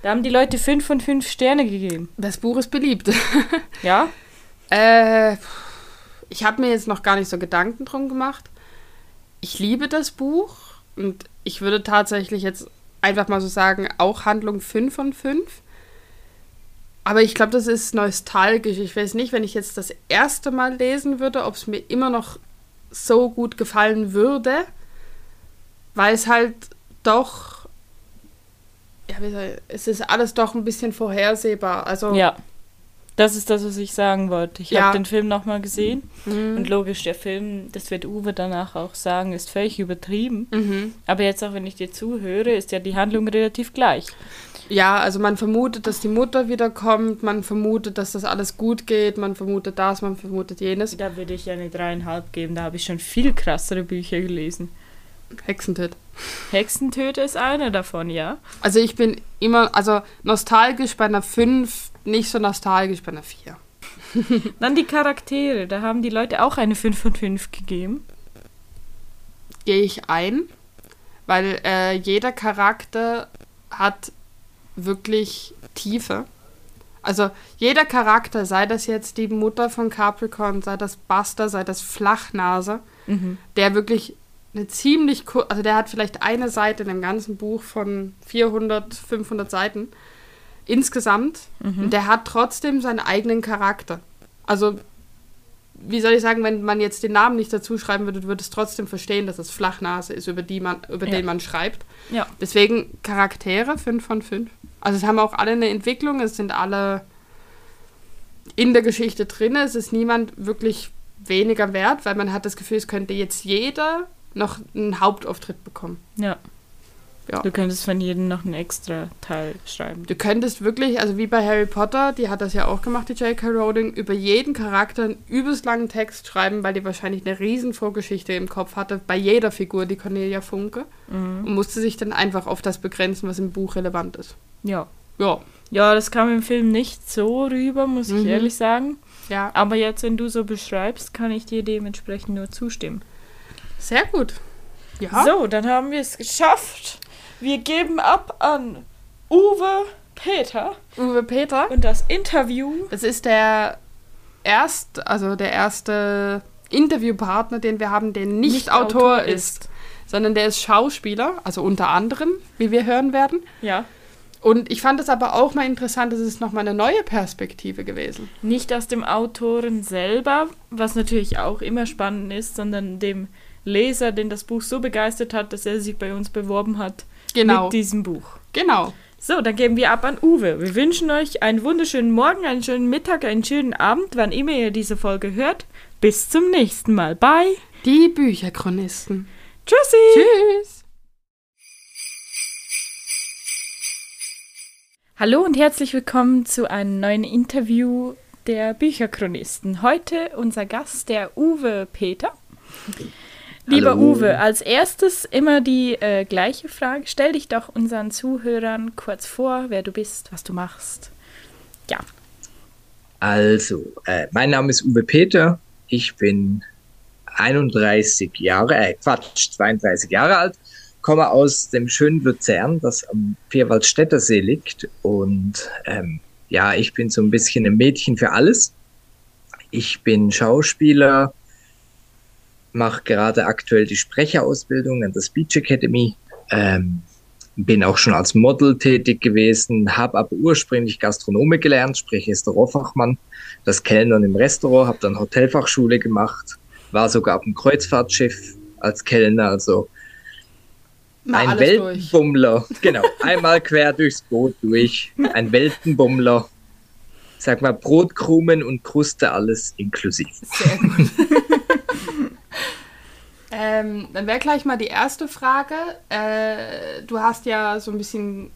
S2: Da haben die Leute 5 von 5 Sterne gegeben.
S3: Das Buch ist beliebt. ja? Äh, ich habe mir jetzt noch gar nicht so Gedanken drum gemacht. Ich liebe das Buch und ich würde tatsächlich jetzt einfach mal so sagen, auch Handlung 5 von 5. Aber ich glaube, das ist nostalgisch. Ich weiß nicht, wenn ich jetzt das erste Mal lesen würde, ob es mir immer noch so gut gefallen würde, weil es halt doch, ja, wie soll ich, es ist alles doch ein bisschen vorhersehbar. Also
S2: ja. Das ist das, was ich sagen wollte. Ich ja. habe den Film nochmal gesehen mhm. und logisch, der Film, das wird Uwe danach auch sagen, ist völlig übertrieben. Mhm. Aber jetzt auch, wenn ich dir zuhöre, ist ja die Handlung relativ gleich.
S3: Ja, also man vermutet, dass die Mutter wiederkommt, man vermutet, dass das alles gut geht, man vermutet das, man vermutet jenes.
S2: Da würde ich eine dreieinhalb geben, da habe ich schon viel krassere Bücher gelesen.
S3: Hexentöte.
S2: Hexentöte ist eine davon, ja.
S3: Also ich bin immer, also nostalgisch bei einer 5 nicht so nostalgisch bei einer 4.
S2: Dann die Charaktere, da haben die Leute auch eine 5 von 5 gegeben.
S3: Gehe ich ein, weil äh, jeder Charakter hat wirklich Tiefe. Also jeder Charakter, sei das jetzt die Mutter von Capricorn, sei das Buster, sei das Flachnase, mhm. der wirklich eine ziemlich, also der hat vielleicht eine Seite in dem ganzen Buch von 400, 500 Seiten insgesamt. Mhm. der hat trotzdem seinen eigenen Charakter. Also, wie soll ich sagen, wenn man jetzt den Namen nicht dazu schreiben würde, würde es trotzdem verstehen, dass es Flachnase ist, über, die man, über ja. den man schreibt. Ja. Deswegen Charaktere 5 von 5. Also es haben auch alle eine Entwicklung, es sind alle in der Geschichte drin. Es ist niemand wirklich weniger wert, weil man hat das Gefühl, es könnte jetzt jeder noch einen Hauptauftritt bekommen.
S2: Ja. Ja. Du könntest von jedem noch einen extra Teil schreiben.
S3: Du könntest wirklich, also wie bei Harry Potter, die hat das ja auch gemacht, die J.K. Rowling, über jeden Charakter einen übelst langen Text schreiben, weil die wahrscheinlich eine riesen Vorgeschichte im Kopf hatte, bei jeder Figur, die Cornelia Funke. Mhm. Und musste sich dann einfach auf das begrenzen, was im Buch relevant ist.
S2: Ja. Ja. Ja, das kam im Film nicht so rüber, muss ich mhm. ehrlich sagen. Ja. Aber jetzt, wenn du so beschreibst, kann ich dir dementsprechend nur zustimmen.
S3: Sehr gut.
S2: Ja. So, dann haben wir es geschafft. Wir geben ab an Uwe Peter.
S3: Uwe Peter.
S2: Und das Interview.
S3: Das ist der erste, also der erste Interviewpartner, den wir haben, der nicht, nicht Autor, Autor ist, ist, sondern der ist Schauspieler, also unter anderem, wie wir hören werden.
S2: Ja.
S3: Und ich fand es aber auch mal interessant, es ist nochmal eine neue Perspektive gewesen.
S2: Nicht aus dem Autoren selber, was natürlich auch immer spannend ist, sondern dem Leser, den das Buch so begeistert hat, dass er sich bei uns beworben hat
S3: genau.
S2: mit diesem Buch.
S3: Genau.
S2: So, dann geben wir ab an Uwe. Wir wünschen euch einen wunderschönen Morgen, einen schönen Mittag, einen schönen Abend, wann immer ihr diese Folge hört. Bis zum nächsten Mal. Bye.
S3: Die Bücherchronisten.
S2: Tschüssi.
S3: Tschüss.
S2: Hallo und herzlich willkommen zu einem neuen Interview der Bücherchronisten. Heute unser Gast, der Uwe Peter. Lieber Hallo. Uwe, als erstes immer die äh, gleiche Frage. Stell dich doch unseren Zuhörern kurz vor, wer du bist, was du machst. Ja.
S4: Also, äh, mein Name ist Uwe Peter. Ich bin 31 Jahre, äh, Quatsch, 32 Jahre alt, komme aus dem schönen Luzern, das am Vierwaldstätter See liegt. Und ähm, ja, ich bin so ein bisschen ein Mädchen für alles. Ich bin Schauspieler, mache gerade aktuell die Sprecherausbildung an der Speech Academy. Ähm, bin auch schon als Model tätig gewesen, habe aber ursprünglich Gastronome gelernt, sprich Restaurantfachmann, das Kellnern im Restaurant, habe dann Hotelfachschule gemacht, war sogar auf dem Kreuzfahrtschiff als Kellner, also Na, ein Weltenbummler. Durch. Genau, einmal quer durchs Boot durch, ein Weltenbummler. Sag mal, Brotkrumen und Kruste, alles inklusiv. Sehr gut.
S3: Ähm, dann wäre gleich mal die erste Frage. Äh, du hast ja so ein bisschen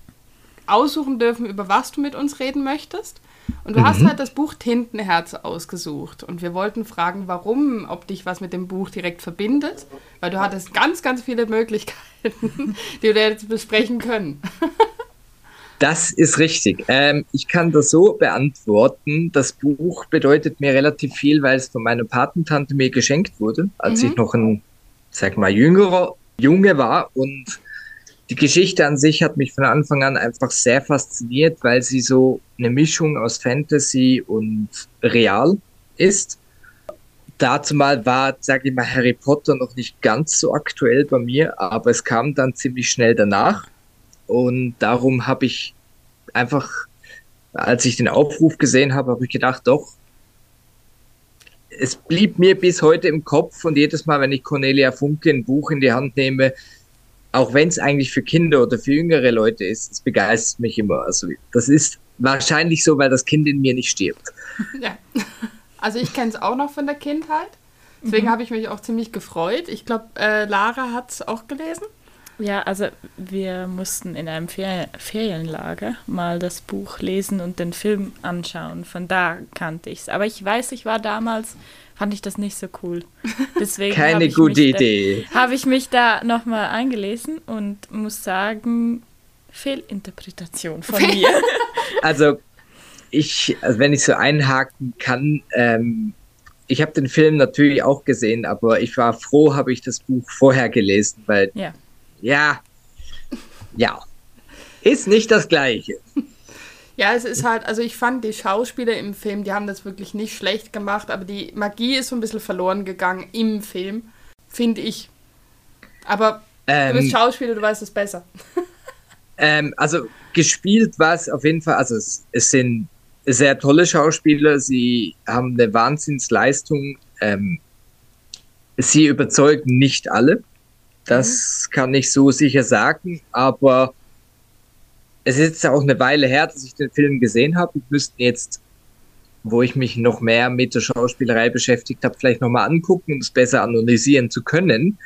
S3: aussuchen dürfen, über was du mit uns reden möchtest. Und du mhm. hast halt das Buch Tintenherz ausgesucht. Und wir wollten fragen, warum, ob dich was mit dem Buch direkt verbindet. Weil du hattest ganz, ganz viele Möglichkeiten, die wir jetzt besprechen können.
S4: Das ist richtig. Ähm, ich kann das so beantworten. Das Buch bedeutet mir relativ viel, weil es von meiner Patentante mir geschenkt wurde, als mhm. ich noch ein sag mal, jüngerer Junge war und die Geschichte an sich hat mich von Anfang an einfach sehr fasziniert, weil sie so eine Mischung aus Fantasy und Real ist. Dazu mal war, sage ich mal, Harry Potter noch nicht ganz so aktuell bei mir, aber es kam dann ziemlich schnell danach. Und darum habe ich einfach, als ich den Aufruf gesehen habe, habe ich gedacht, doch, es blieb mir bis heute im Kopf und jedes Mal, wenn ich Cornelia Funke ein Buch in die Hand nehme, auch wenn es eigentlich für Kinder oder für jüngere Leute ist, es begeistert mich immer. Also das ist wahrscheinlich so, weil das Kind in mir nicht stirbt.
S3: Ja. Also ich kenne es auch noch von der Kindheit. Deswegen mhm. habe ich mich auch ziemlich gefreut. Ich glaube, äh, Lara hat es auch gelesen.
S2: Ja, also wir mussten in einem Fer Ferienlager mal das Buch lesen und den Film anschauen. Von da kannte ich es. Aber ich weiß, ich war damals, fand ich das nicht so cool.
S4: Deswegen Keine gute Idee.
S2: Habe ich mich da nochmal eingelesen und muss sagen, Fehlinterpretation von mir.
S4: also ich, also wenn ich so einhaken kann, ähm, ich habe den Film natürlich auch gesehen, aber ich war froh, habe ich das Buch vorher gelesen, weil ja ja, ja, ist nicht das Gleiche.
S3: Ja, es ist halt, also ich fand die Schauspieler im Film, die haben das wirklich nicht schlecht gemacht, aber die Magie ist so ein bisschen verloren gegangen im Film, finde ich. Aber ähm, du bist ähm, Schauspieler, du weißt es besser.
S4: Ähm, also gespielt war es auf jeden Fall, also es, es, sind sehr tolle Schauspieler, sie haben eine Wahnsinnsleistung. Ähm, sie überzeugen nicht alle. Das mhm. kann ich so sicher sagen, aber es ist jetzt auch eine Weile her, dass ich den Film gesehen habe. Wir müssten jetzt wo ich mich noch mehr mit der Schauspielerei beschäftigt habe, vielleicht nochmal angucken, um es besser analysieren zu können.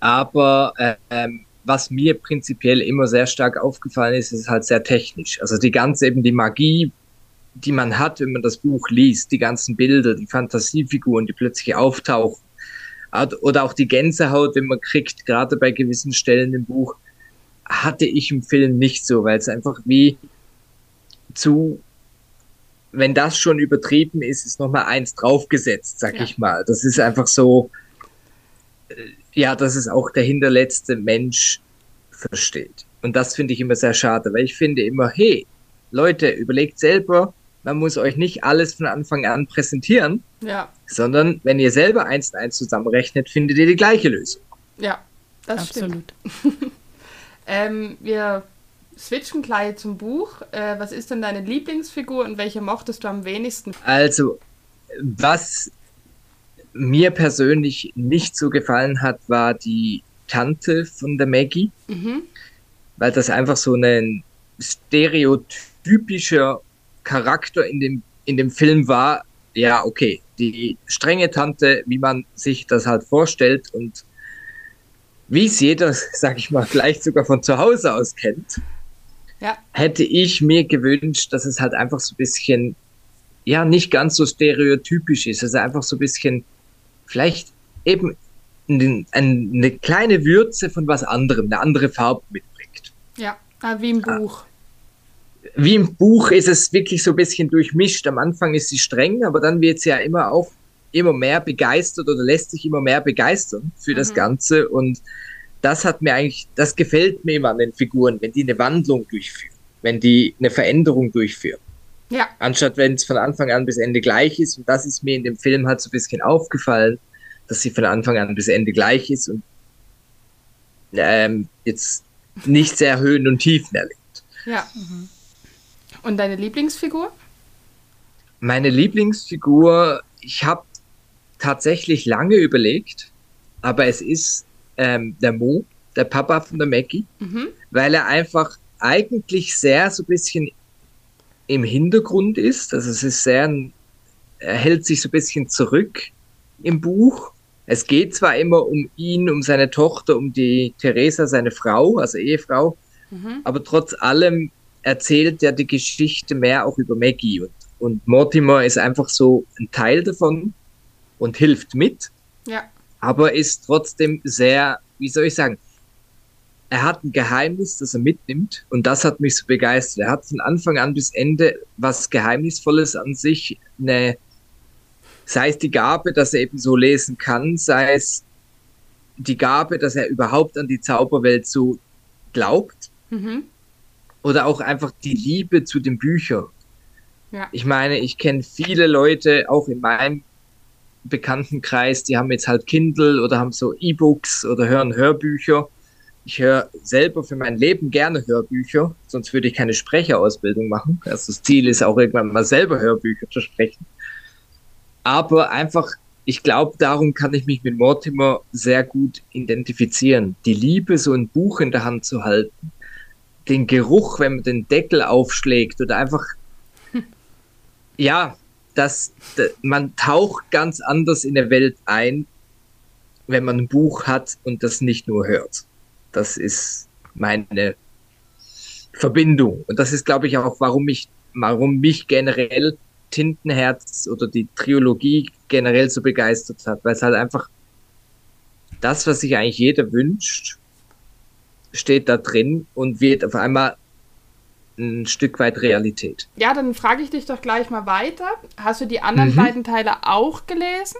S4: Aber äh, was mir prinzipiell immer sehr stark aufgefallen ist, ist halt sehr technisch. Also die ganze eben die Magie, die man hat, wenn man das Buch liest, die ganzen Bilder, die Fantasiefiguren, die plötzlich auftauchen. Oder auch die Gänsehaut, wenn man kriegt, gerade bei gewissen Stellen im Buch, hatte ich im Film nicht so, weil es einfach wie zu, wenn das schon übertrieben ist, ist nochmal eins draufgesetzt, sag ja. ich mal. Das ist einfach so, äh, ja, dass es auch der hinterletzte Mensch versteht. Und das finde ich immer sehr schade, weil ich finde immer, hey, Leute, überlegt selber, man muss euch nicht alles von Anfang an präsentieren,
S3: ja.
S4: Sondern wenn ihr selber eins und eins zusammenrechnet, findet ihr die gleiche Lösung.
S3: Ja, das Absolut. stimmt. ähm, wir switchen gleich zum Buch. Äh, was ist denn deine Lieblingsfigur und welche mochtest du am wenigsten?
S4: Also, was mir persönlich nicht so gefallen hat, war die Tante von der Maggie, mhm. weil das einfach so ein stereotypischer Charakter in dem, in dem Film war. Ja, okay, die strenge Tante, wie man sich das halt vorstellt und wie es jeder, sag ich mal, vielleicht sogar von zu Hause aus kennt,
S3: ja.
S4: hätte ich mir gewünscht, dass es halt einfach so ein bisschen, ja, nicht ganz so stereotypisch ist, also einfach so ein bisschen vielleicht eben eine kleine Würze von was anderem, eine andere Farbe mitbringt.
S3: Ja, ah, wie im Buch.
S4: Wie im Buch ist es wirklich so ein bisschen durchmischt. Am Anfang ist sie streng, aber dann wird sie ja immer auch immer mehr begeistert oder lässt sich immer mehr begeistern für mhm. das Ganze. Und das hat mir eigentlich, das gefällt mir immer an den Figuren, wenn die eine Wandlung durchführen, wenn die eine Veränderung durchführen.
S3: Ja.
S4: Anstatt wenn es von Anfang an bis Ende gleich ist. Und das ist mir in dem Film halt so ein bisschen aufgefallen, dass sie von Anfang an bis Ende gleich ist und ähm, jetzt nicht sehr Höhen und Tiefen erlebt.
S3: Ja. Mhm. Und deine Lieblingsfigur?
S4: Meine Lieblingsfigur, ich habe tatsächlich lange überlegt, aber es ist ähm, der Mo, der Papa von der Maggie, mhm. weil er einfach eigentlich sehr so ein bisschen im Hintergrund ist. Also es ist sehr, er hält sich so ein bisschen zurück im Buch. Es geht zwar immer um ihn, um seine Tochter, um die Theresa, seine Frau, also Ehefrau, mhm. aber trotz allem erzählt er die Geschichte mehr auch über Maggie und, und Mortimer ist einfach so ein Teil davon und hilft mit.
S3: Ja.
S4: Aber ist trotzdem sehr, wie soll ich sagen, er hat ein Geheimnis, das er mitnimmt und das hat mich so begeistert. Er hat von Anfang an bis Ende was Geheimnisvolles an sich, eine, sei es die Gabe, dass er eben so lesen kann, sei es die Gabe, dass er überhaupt an die Zauberwelt so glaubt mhm. Oder auch einfach die Liebe zu den Büchern.
S3: Ja.
S4: Ich meine, ich kenne viele Leute, auch in meinem Bekanntenkreis, die haben jetzt halt Kindle oder haben so E-Books oder hören Hörbücher ich höre selber für mein Leben gerne Hörbücher, sonst würde ich keine Sprecherausbildung machen. Also das Ziel ist auch irgendwann mal selber Hörbücher zu sprechen. Aber einfach, ich glaube, darum kann ich mich mit Mortimer sehr gut identifizieren. Die Liebe, so ein Buch in der Hand zu halten, den Geruch, wenn man den Deckel aufschlägt oder einfach, ja, dass man taucht ganz anders in der Welt ein, wenn man ein Buch hat und das nicht nur hört. Das ist meine Verbindung. Und das ist, glaube ich, auch, warum mich, warum mich generell Tintenherz oder die Trilogie generell so begeistert hat, weil es halt einfach das, was sich eigentlich jeder wünscht, steht da drin und wird auf einmal ein Stück weit Realität.
S3: Ja, dann frage ich dich doch gleich mal weiter. Hast du die anderen mhm. beiden Teile auch gelesen?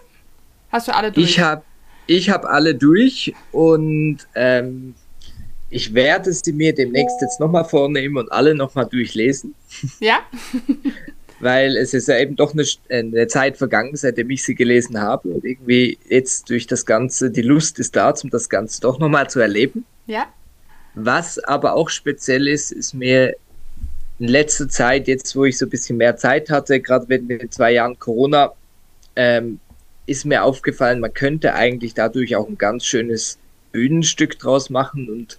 S3: Hast du alle
S4: durch? Ich habe ich hab alle durch und ähm, ich werde sie mir demnächst jetzt nochmal vornehmen und alle nochmal durchlesen.
S3: Ja.
S4: Weil es ist ja eben doch eine, eine, Zeit vergangen, seitdem ich sie gelesen habe. Und irgendwie jetzt durch das Ganze, die Lust ist da, um das Ganze doch nochmal zu erleben.
S3: Ja.
S4: Was aber auch speziell ist, ist mir in letzter Zeit, jetzt wo ich so ein bisschen mehr Zeit hatte, gerade mit den zwei Jahren Corona, ähm, ist mir aufgefallen, man könnte eigentlich dadurch auch ein ganz schönes Bühnenstück draus machen und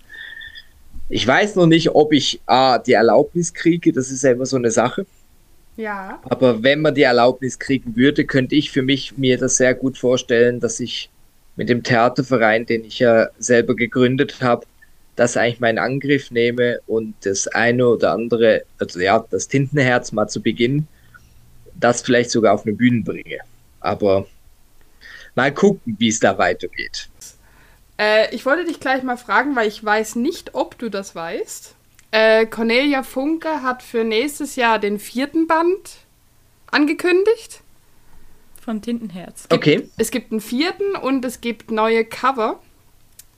S4: ich weiß noch nicht, ob ich A, die Erlaubnis kriege, das ist ja immer so eine Sache.
S3: Ja.
S4: Aber wenn man die Erlaubnis kriegen würde, könnte ich für mich mir das sehr gut vorstellen, dass ich mit dem Theaterverein, den ich ja selber gegründet habe, das eigentlich meinen Angriff nehme und das eine oder andere, also ja, das Tintenherz mal zu Beginn, das vielleicht sogar auf eine Bühne bringe. Aber mal gucken, wie es da weitergeht.
S3: Äh, ich wollte dich gleich mal fragen, weil ich weiß nicht, ob du das weißt. Äh, Cornelia Funke hat für nächstes Jahr den vierten Band angekündigt.
S2: Von Tintenherz.
S3: Es gibt,
S4: Okay.
S3: Es gibt einen vierten und es gibt neue Cover.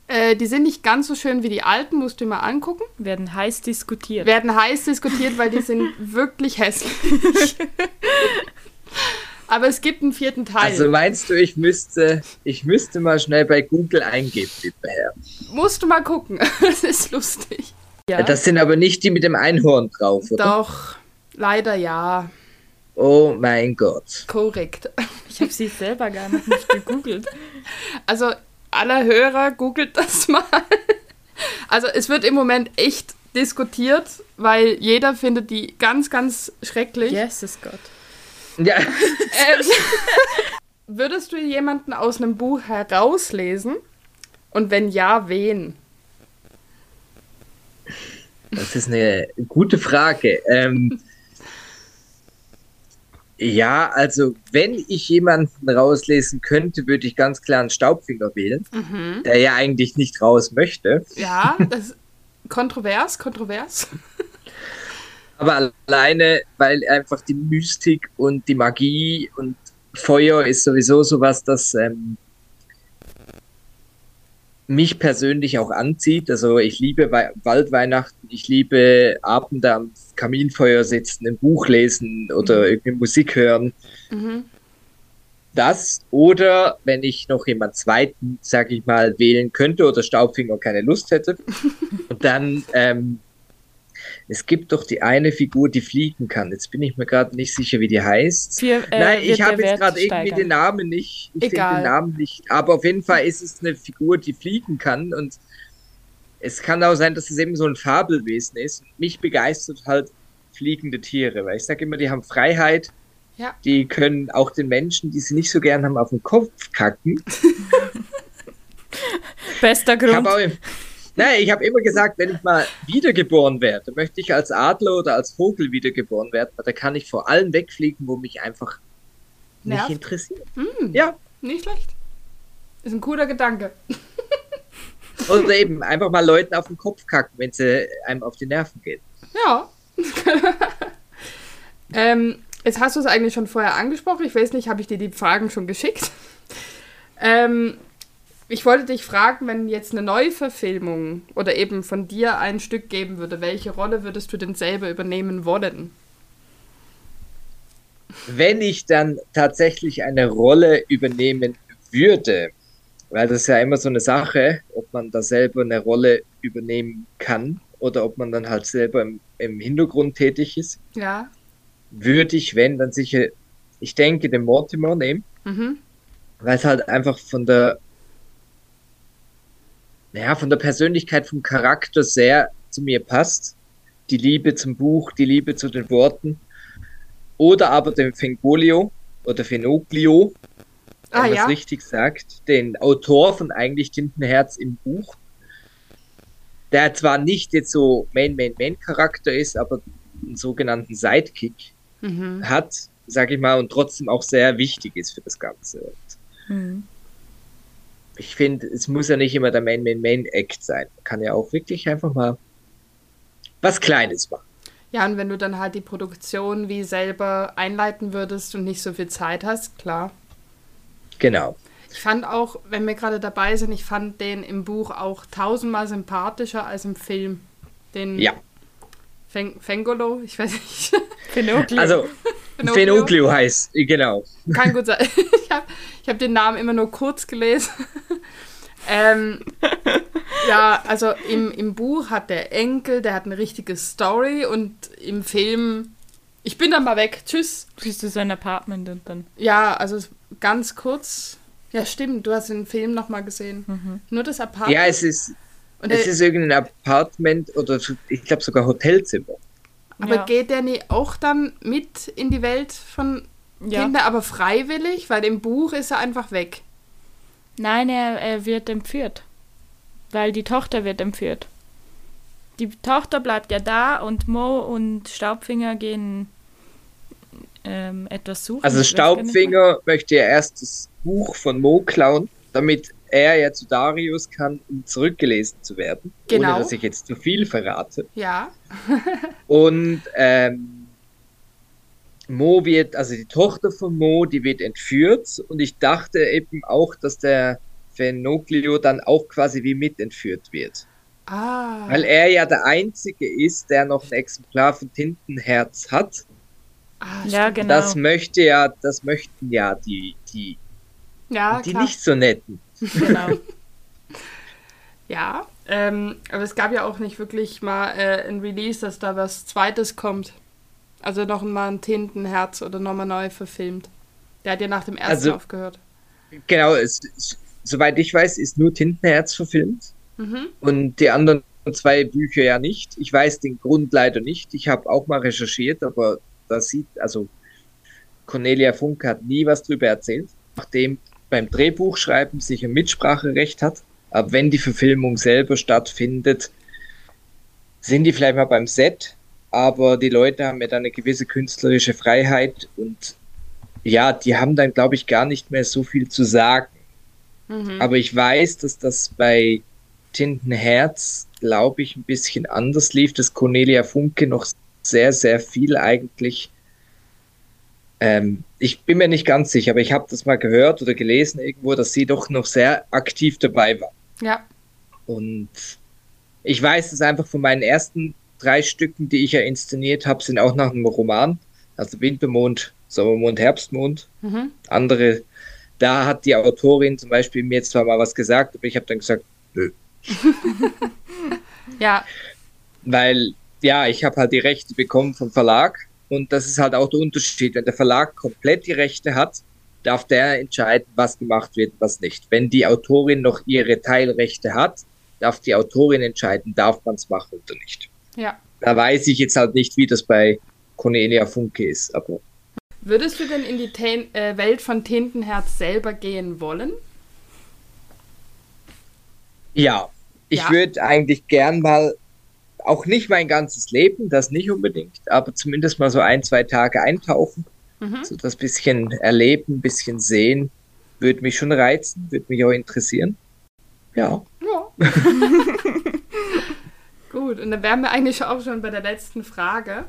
S3: Äh, die sind nicht ganz so schön wie die alten, musst du mal angucken.
S2: Werden heiß diskutiert.
S3: Werden heiß diskutiert, weil die sind wirklich hässlich. Aber es gibt einen vierten Teil.
S4: Also meinst du, ich müsste, ich müsste mal schnell bei Google eingeben, lieber Herr.
S3: musst du mal gucken. Das ist lustig.
S2: ja.
S4: Das sind aber nicht die mit dem Einhorn drauf, oder?
S3: Doch, leider ja.
S4: Oh mein Gott.
S3: Korrekt.
S2: ich habe sie selber gar nicht gegoogelt.
S3: Also, alle Hörer, googelt das mal. Also, es wird im Moment echt diskutiert, weil jeder findet die ganz, ganz schrecklich.
S2: Jesus Gott.
S4: Ja,
S3: Ähm, würdest du jemanden aus einem Buch herauslesen? Und wenn ja, wen?
S4: das ist eine gute Frage. Ähm, ja, also wenn ich jemanden rauslesen könnte, würde ich ganz klar einen Staubfinger wählen, der ja eigentlich nicht raus möchte.
S3: Ja, das kontrovers, kontrovers.
S4: Aber alleine, weil einfach die Mystik und die Magie und Feuer ist sowieso sowas, das ähm, mich persönlich auch anzieht. Also ich liebe Wei- Waldweihnachten, ich liebe Abende am Kaminfeuer sitzen, ein Buch lesen oder irgendwie Musik hören.
S3: Mhm.
S4: Das oder wenn ich noch jemand zweiten, sag ich mal, wählen könnte oder Staubfinger keine Lust hätte. Und dann, ähm, es gibt doch die eine Figur, die fliegen kann. Jetzt bin ich mir gerade nicht sicher, wie die heißt.
S2: Vier, äh,
S4: Nein, ich habe jetzt gerade irgendwie den Namen nicht. Ich
S3: Egal.
S4: den Namen nicht. Aber auf jeden Fall ist es eine Figur, die fliegen kann. Und es kann auch sein, dass es eben so ein Fabelwesen ist. Mich begeistert halt fliegende Tiere, weil ich sage immer, die haben Freiheit.
S3: Ja.
S4: Die können auch den Menschen, die sie nicht so gern haben, auf den Kopf kacken.
S2: Bester
S4: Ich
S2: Grund.
S4: habe auch, nein, ich habe immer gesagt, wenn ich mal wiedergeboren werde, möchte ich als Adler oder als Vogel wiedergeboren werden, weil da kann ich vor allem wegfliegen, wo mich einfach nicht
S3: Nervt.
S4: interessiert.
S3: Hm,
S4: Ja,
S3: Nicht schlecht. Ist ein cooler Gedanke.
S4: oder eben einfach mal Leuten auf den Kopf kacken, wenn sie einem auf die Nerven geht.
S3: Ja. ähm, jetzt hast du es eigentlich schon vorher angesprochen. Ich weiß nicht, habe ich dir die Fragen schon geschickt? Ähm, ich wollte dich fragen, wenn jetzt eine Neuverfilmung oder eben von dir ein Stück geben würde, welche Rolle würdest du denn selber übernehmen wollen?
S4: Wenn ich dann tatsächlich eine Rolle übernehmen würde, weil das ist ja immer so eine Sache, ob man da selber eine Rolle übernehmen kann oder ob man dann halt selber im, im Hintergrund tätig ist,
S3: Ja.
S4: würde ich, wenn, dann sicher, ich denke, den Mortimer nehmen,
S3: Mhm.
S4: weil es halt einfach von der, naja, von der Persönlichkeit, vom Charakter sehr zu mir passt. Die Liebe zum Buch, die Liebe zu den Worten. Oder aber den Fengolio oder Fenoglio, wenn
S3: Ah
S4: man es
S3: ja.
S4: richtig sagt, den Autor von eigentlich Tintenherz im Buch, der zwar nicht jetzt so Main-Main-Main-Charakter ist, aber einen sogenannten Sidekick
S3: Mhm.
S4: hat, sag ich mal, und trotzdem auch sehr wichtig ist für das Ganze. Und
S2: Hm.
S4: Ich finde, es muss ja nicht immer der Main-Main-Main-Act sein. Man kann ja auch wirklich einfach mal was Kleines machen.
S3: Ja, und wenn du dann halt die Produktion wie selber einleiten würdest und nicht so viel Zeit hast, klar.
S4: Genau.
S3: Ich fand auch, wenn wir gerade dabei sind, ich fand den im Buch auch tausendmal sympathischer als im Film. Den
S4: Ja.
S3: Feng Fengolo, ich weiß nicht.
S2: Pinocchio.
S4: Also,
S3: Pinocchio.
S4: Fenoglio heißt, genau.
S3: Kann gut sein. Ich habe ich hab den Namen immer nur kurz gelesen. ähm, ja, also im, im Buch hat der Enkel, der hat eine richtige Story und im Film, ich bin dann mal weg, tschüss.
S2: Siehst du sein Apartment und dann.
S3: Ja, also ganz kurz. Ja, stimmt, du hast den Film nochmal gesehen.
S2: Mhm.
S3: Nur das Apartment.
S4: Ja, es ist,
S3: und
S4: es
S3: der,
S4: ist irgendein Apartment oder ich glaube sogar Hotelzimmer.
S3: Aber ja. geht der nicht auch dann mit in die Welt von ja. Kindern, aber freiwillig? Weil im Buch ist er einfach weg.
S2: Nein, er, er wird entführt. Weil die Tochter wird entführt. Die Tochter bleibt ja da und Mo und Staubfinger gehen ähm, etwas suchen.
S4: Also Staubfinger möchte ja erst das Buch von Mo klauen, damit er ja zu Darius kann, um zurückgelesen zu werden. Genau. Ohne dass ich jetzt zu viel verrate.
S3: Ja.
S4: und ähm, Mo wird, also die Tochter von Mo, die wird entführt. Und ich dachte eben auch, dass der Phenoglio dann auch quasi wie mit entführt wird.
S3: Ah.
S4: Weil er ja der Einzige ist, der noch ein Exemplar von Tintenherz hat.
S2: Ah, ja, genau.
S4: Das möchte ja, das möchten ja die, die,
S3: ja,
S4: die nicht so netten. Genau.
S3: ja, ähm, aber es gab ja auch nicht wirklich mal äh, ein Release, dass da was Zweites kommt. Also noch mal ein Tintenherz oder nochmal neu verfilmt. Der hat ja nach dem ersten also, aufgehört.
S4: Genau, es, es, soweit ich weiß, ist nur Tintenherz verfilmt. Mhm. Und die anderen zwei Bücher ja nicht. Ich weiß den Grund leider nicht. Ich habe auch mal recherchiert, aber da sieht, also Cornelia Funk hat nie was drüber erzählt. Nachdem beim Drehbuchschreiben sicher Mitspracherecht hat. Aber wenn die Verfilmung selber stattfindet, sind die vielleicht mal beim Set, aber die Leute haben ja dann eine gewisse künstlerische Freiheit und ja, die haben dann, glaube ich, gar nicht mehr so viel zu sagen. Mhm. Aber ich weiß, dass das bei Tintenherz, glaube ich, ein bisschen anders lief, dass Cornelia Funke noch sehr, sehr viel eigentlich ähm, ich bin mir nicht ganz sicher, aber ich habe das mal gehört oder gelesen irgendwo, dass sie doch noch sehr aktiv dabei war.
S3: Ja.
S4: Und ich weiß es einfach von meinen ersten drei Stücken, die ich ja inszeniert habe, sind auch nach einem Roman. Also Wintermond, Sommermond, Herbstmond. Mhm. Andere, da hat die Autorin zum Beispiel mir zwar mal was gesagt, aber ich habe dann gesagt, nö.
S3: ja.
S4: Weil, ja, ich habe halt die Rechte bekommen vom Verlag und das ist halt auch der Unterschied. Wenn der Verlag komplett die Rechte hat, darf der entscheiden, was gemacht wird, was nicht. Wenn die Autorin noch ihre Teilrechte hat, darf die Autorin entscheiden, darf man es machen oder nicht.
S3: Ja.
S4: Da weiß ich jetzt halt nicht, wie das bei Cornelia Funke ist, aber.
S3: Würdest du denn in die Ten äh, Welt von Tintenherz selber gehen wollen?
S4: Ja, ich ja. würde eigentlich gern mal auch nicht mein ganzes Leben, das nicht unbedingt, aber zumindest mal so ein, zwei Tage eintauchen. Mhm. So das bisschen erleben, bisschen sehen, würde mich schon reizen, würde mich auch interessieren. Ja.
S3: Ja. Gut, und dann wären wir eigentlich auch schon bei der letzten Frage.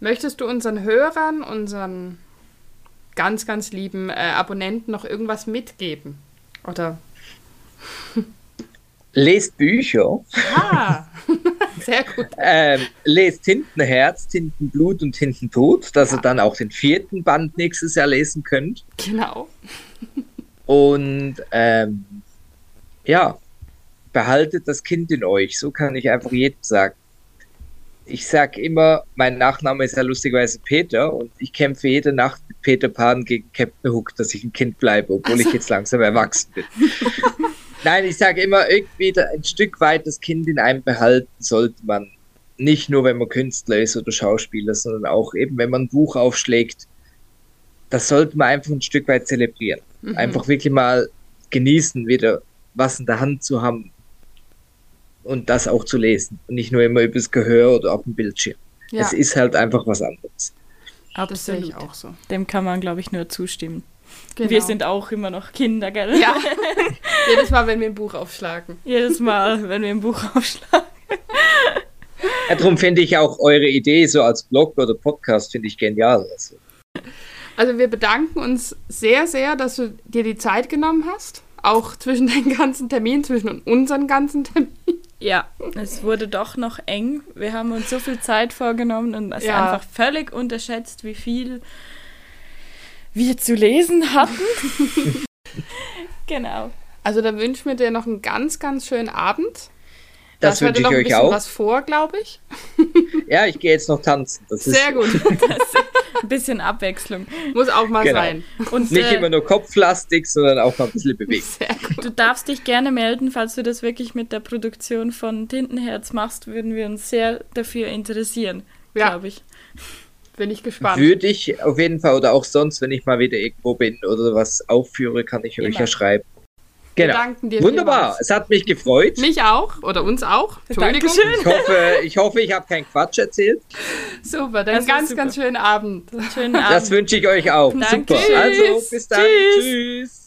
S3: Möchtest du unseren Hörern, unseren ganz, ganz lieben äh, Abonnenten noch irgendwas mitgeben? Oder?
S4: Lest Bücher.
S3: Ah, sehr gut.
S4: ähm, lest Tintenherz, Tintenblut und Tintentod, dass ja. ihr dann auch den vierten Band nächstes Jahr lesen könnt.
S3: Genau.
S4: und ähm, ja, behaltet das Kind in euch. So kann ich einfach jedem sagen. Ich sage immer, mein Nachname ist ja lustigerweise Peter und ich kämpfe jede Nacht mit Peter Pan gegen Captain Hook, dass ich ein Kind bleibe, obwohl also. ich jetzt langsam erwachsen bin. Nein, ich sage immer, irgendwie ein Stück weit das Kind in einem behalten sollte man. Nicht nur, wenn man Künstler ist oder Schauspieler, sondern auch eben, wenn man ein Buch aufschlägt. Das sollte man einfach ein Stück weit zelebrieren. Mhm. Einfach wirklich mal genießen, wieder was in der Hand zu haben und das auch zu lesen. Und nicht nur immer übers Gehör oder auf dem Bildschirm. Ja. Es ist halt einfach was anderes.
S2: Absolut. auch so. Dem kann man, glaube ich, nur zustimmen. Genau. Wir sind auch immer noch Kinder, gell?
S3: Ja. Jedes Mal, wenn wir ein Buch aufschlagen.
S2: Jedes Mal, wenn wir ein Buch aufschlagen.
S4: Ja, darum finde ich auch eure Idee so als Blog oder Podcast finde ich genial. Also.
S3: also wir bedanken uns sehr, sehr, dass du dir die Zeit genommen hast. Auch zwischen den ganzen Terminen, zwischen unseren ganzen Terminen.
S2: Ja, es wurde doch noch eng. Wir haben uns so viel Zeit vorgenommen und es ja. einfach völlig unterschätzt, wie viel wir zu lesen hatten. genau.
S3: Also da wünschen wir dir noch einen ganz, ganz schönen Abend.
S4: Das wünsche ich euch auch.
S3: was vor, glaube ich.
S4: Ja, ich gehe jetzt noch tanzen.
S3: Das Sehr gut.
S2: ein bisschen Abwechslung.
S3: Muss auch mal genau. sein.
S4: Und, Nicht äh, immer nur kopflastig, sondern auch mal ein bisschen bewegen.
S2: Du darfst dich gerne melden, falls du das wirklich mit der Produktion von Tintenherz machst, würden wir uns sehr dafür interessieren. ja. glaube ich.
S3: Bin ich gespannt.
S4: Würde ich auf jeden Fall oder auch sonst, wenn ich mal wieder irgendwo bin oder was aufführe, kann ich Immer. euch ja schreiben. Genau. Wunderbar. Vielmals. Es hat mich gefreut.
S3: Mich auch oder uns auch.
S4: Entschuldigung. Ich hoffe, ich, hoffe, ich habe keinen Quatsch erzählt.
S3: Super, dann ganz, super. ganz schönen Abend.
S2: Schönen Abend.
S4: Das wünsche ich euch auch.
S2: Danke.
S4: Super. Also, bis dann. Tschüss. Tschüss.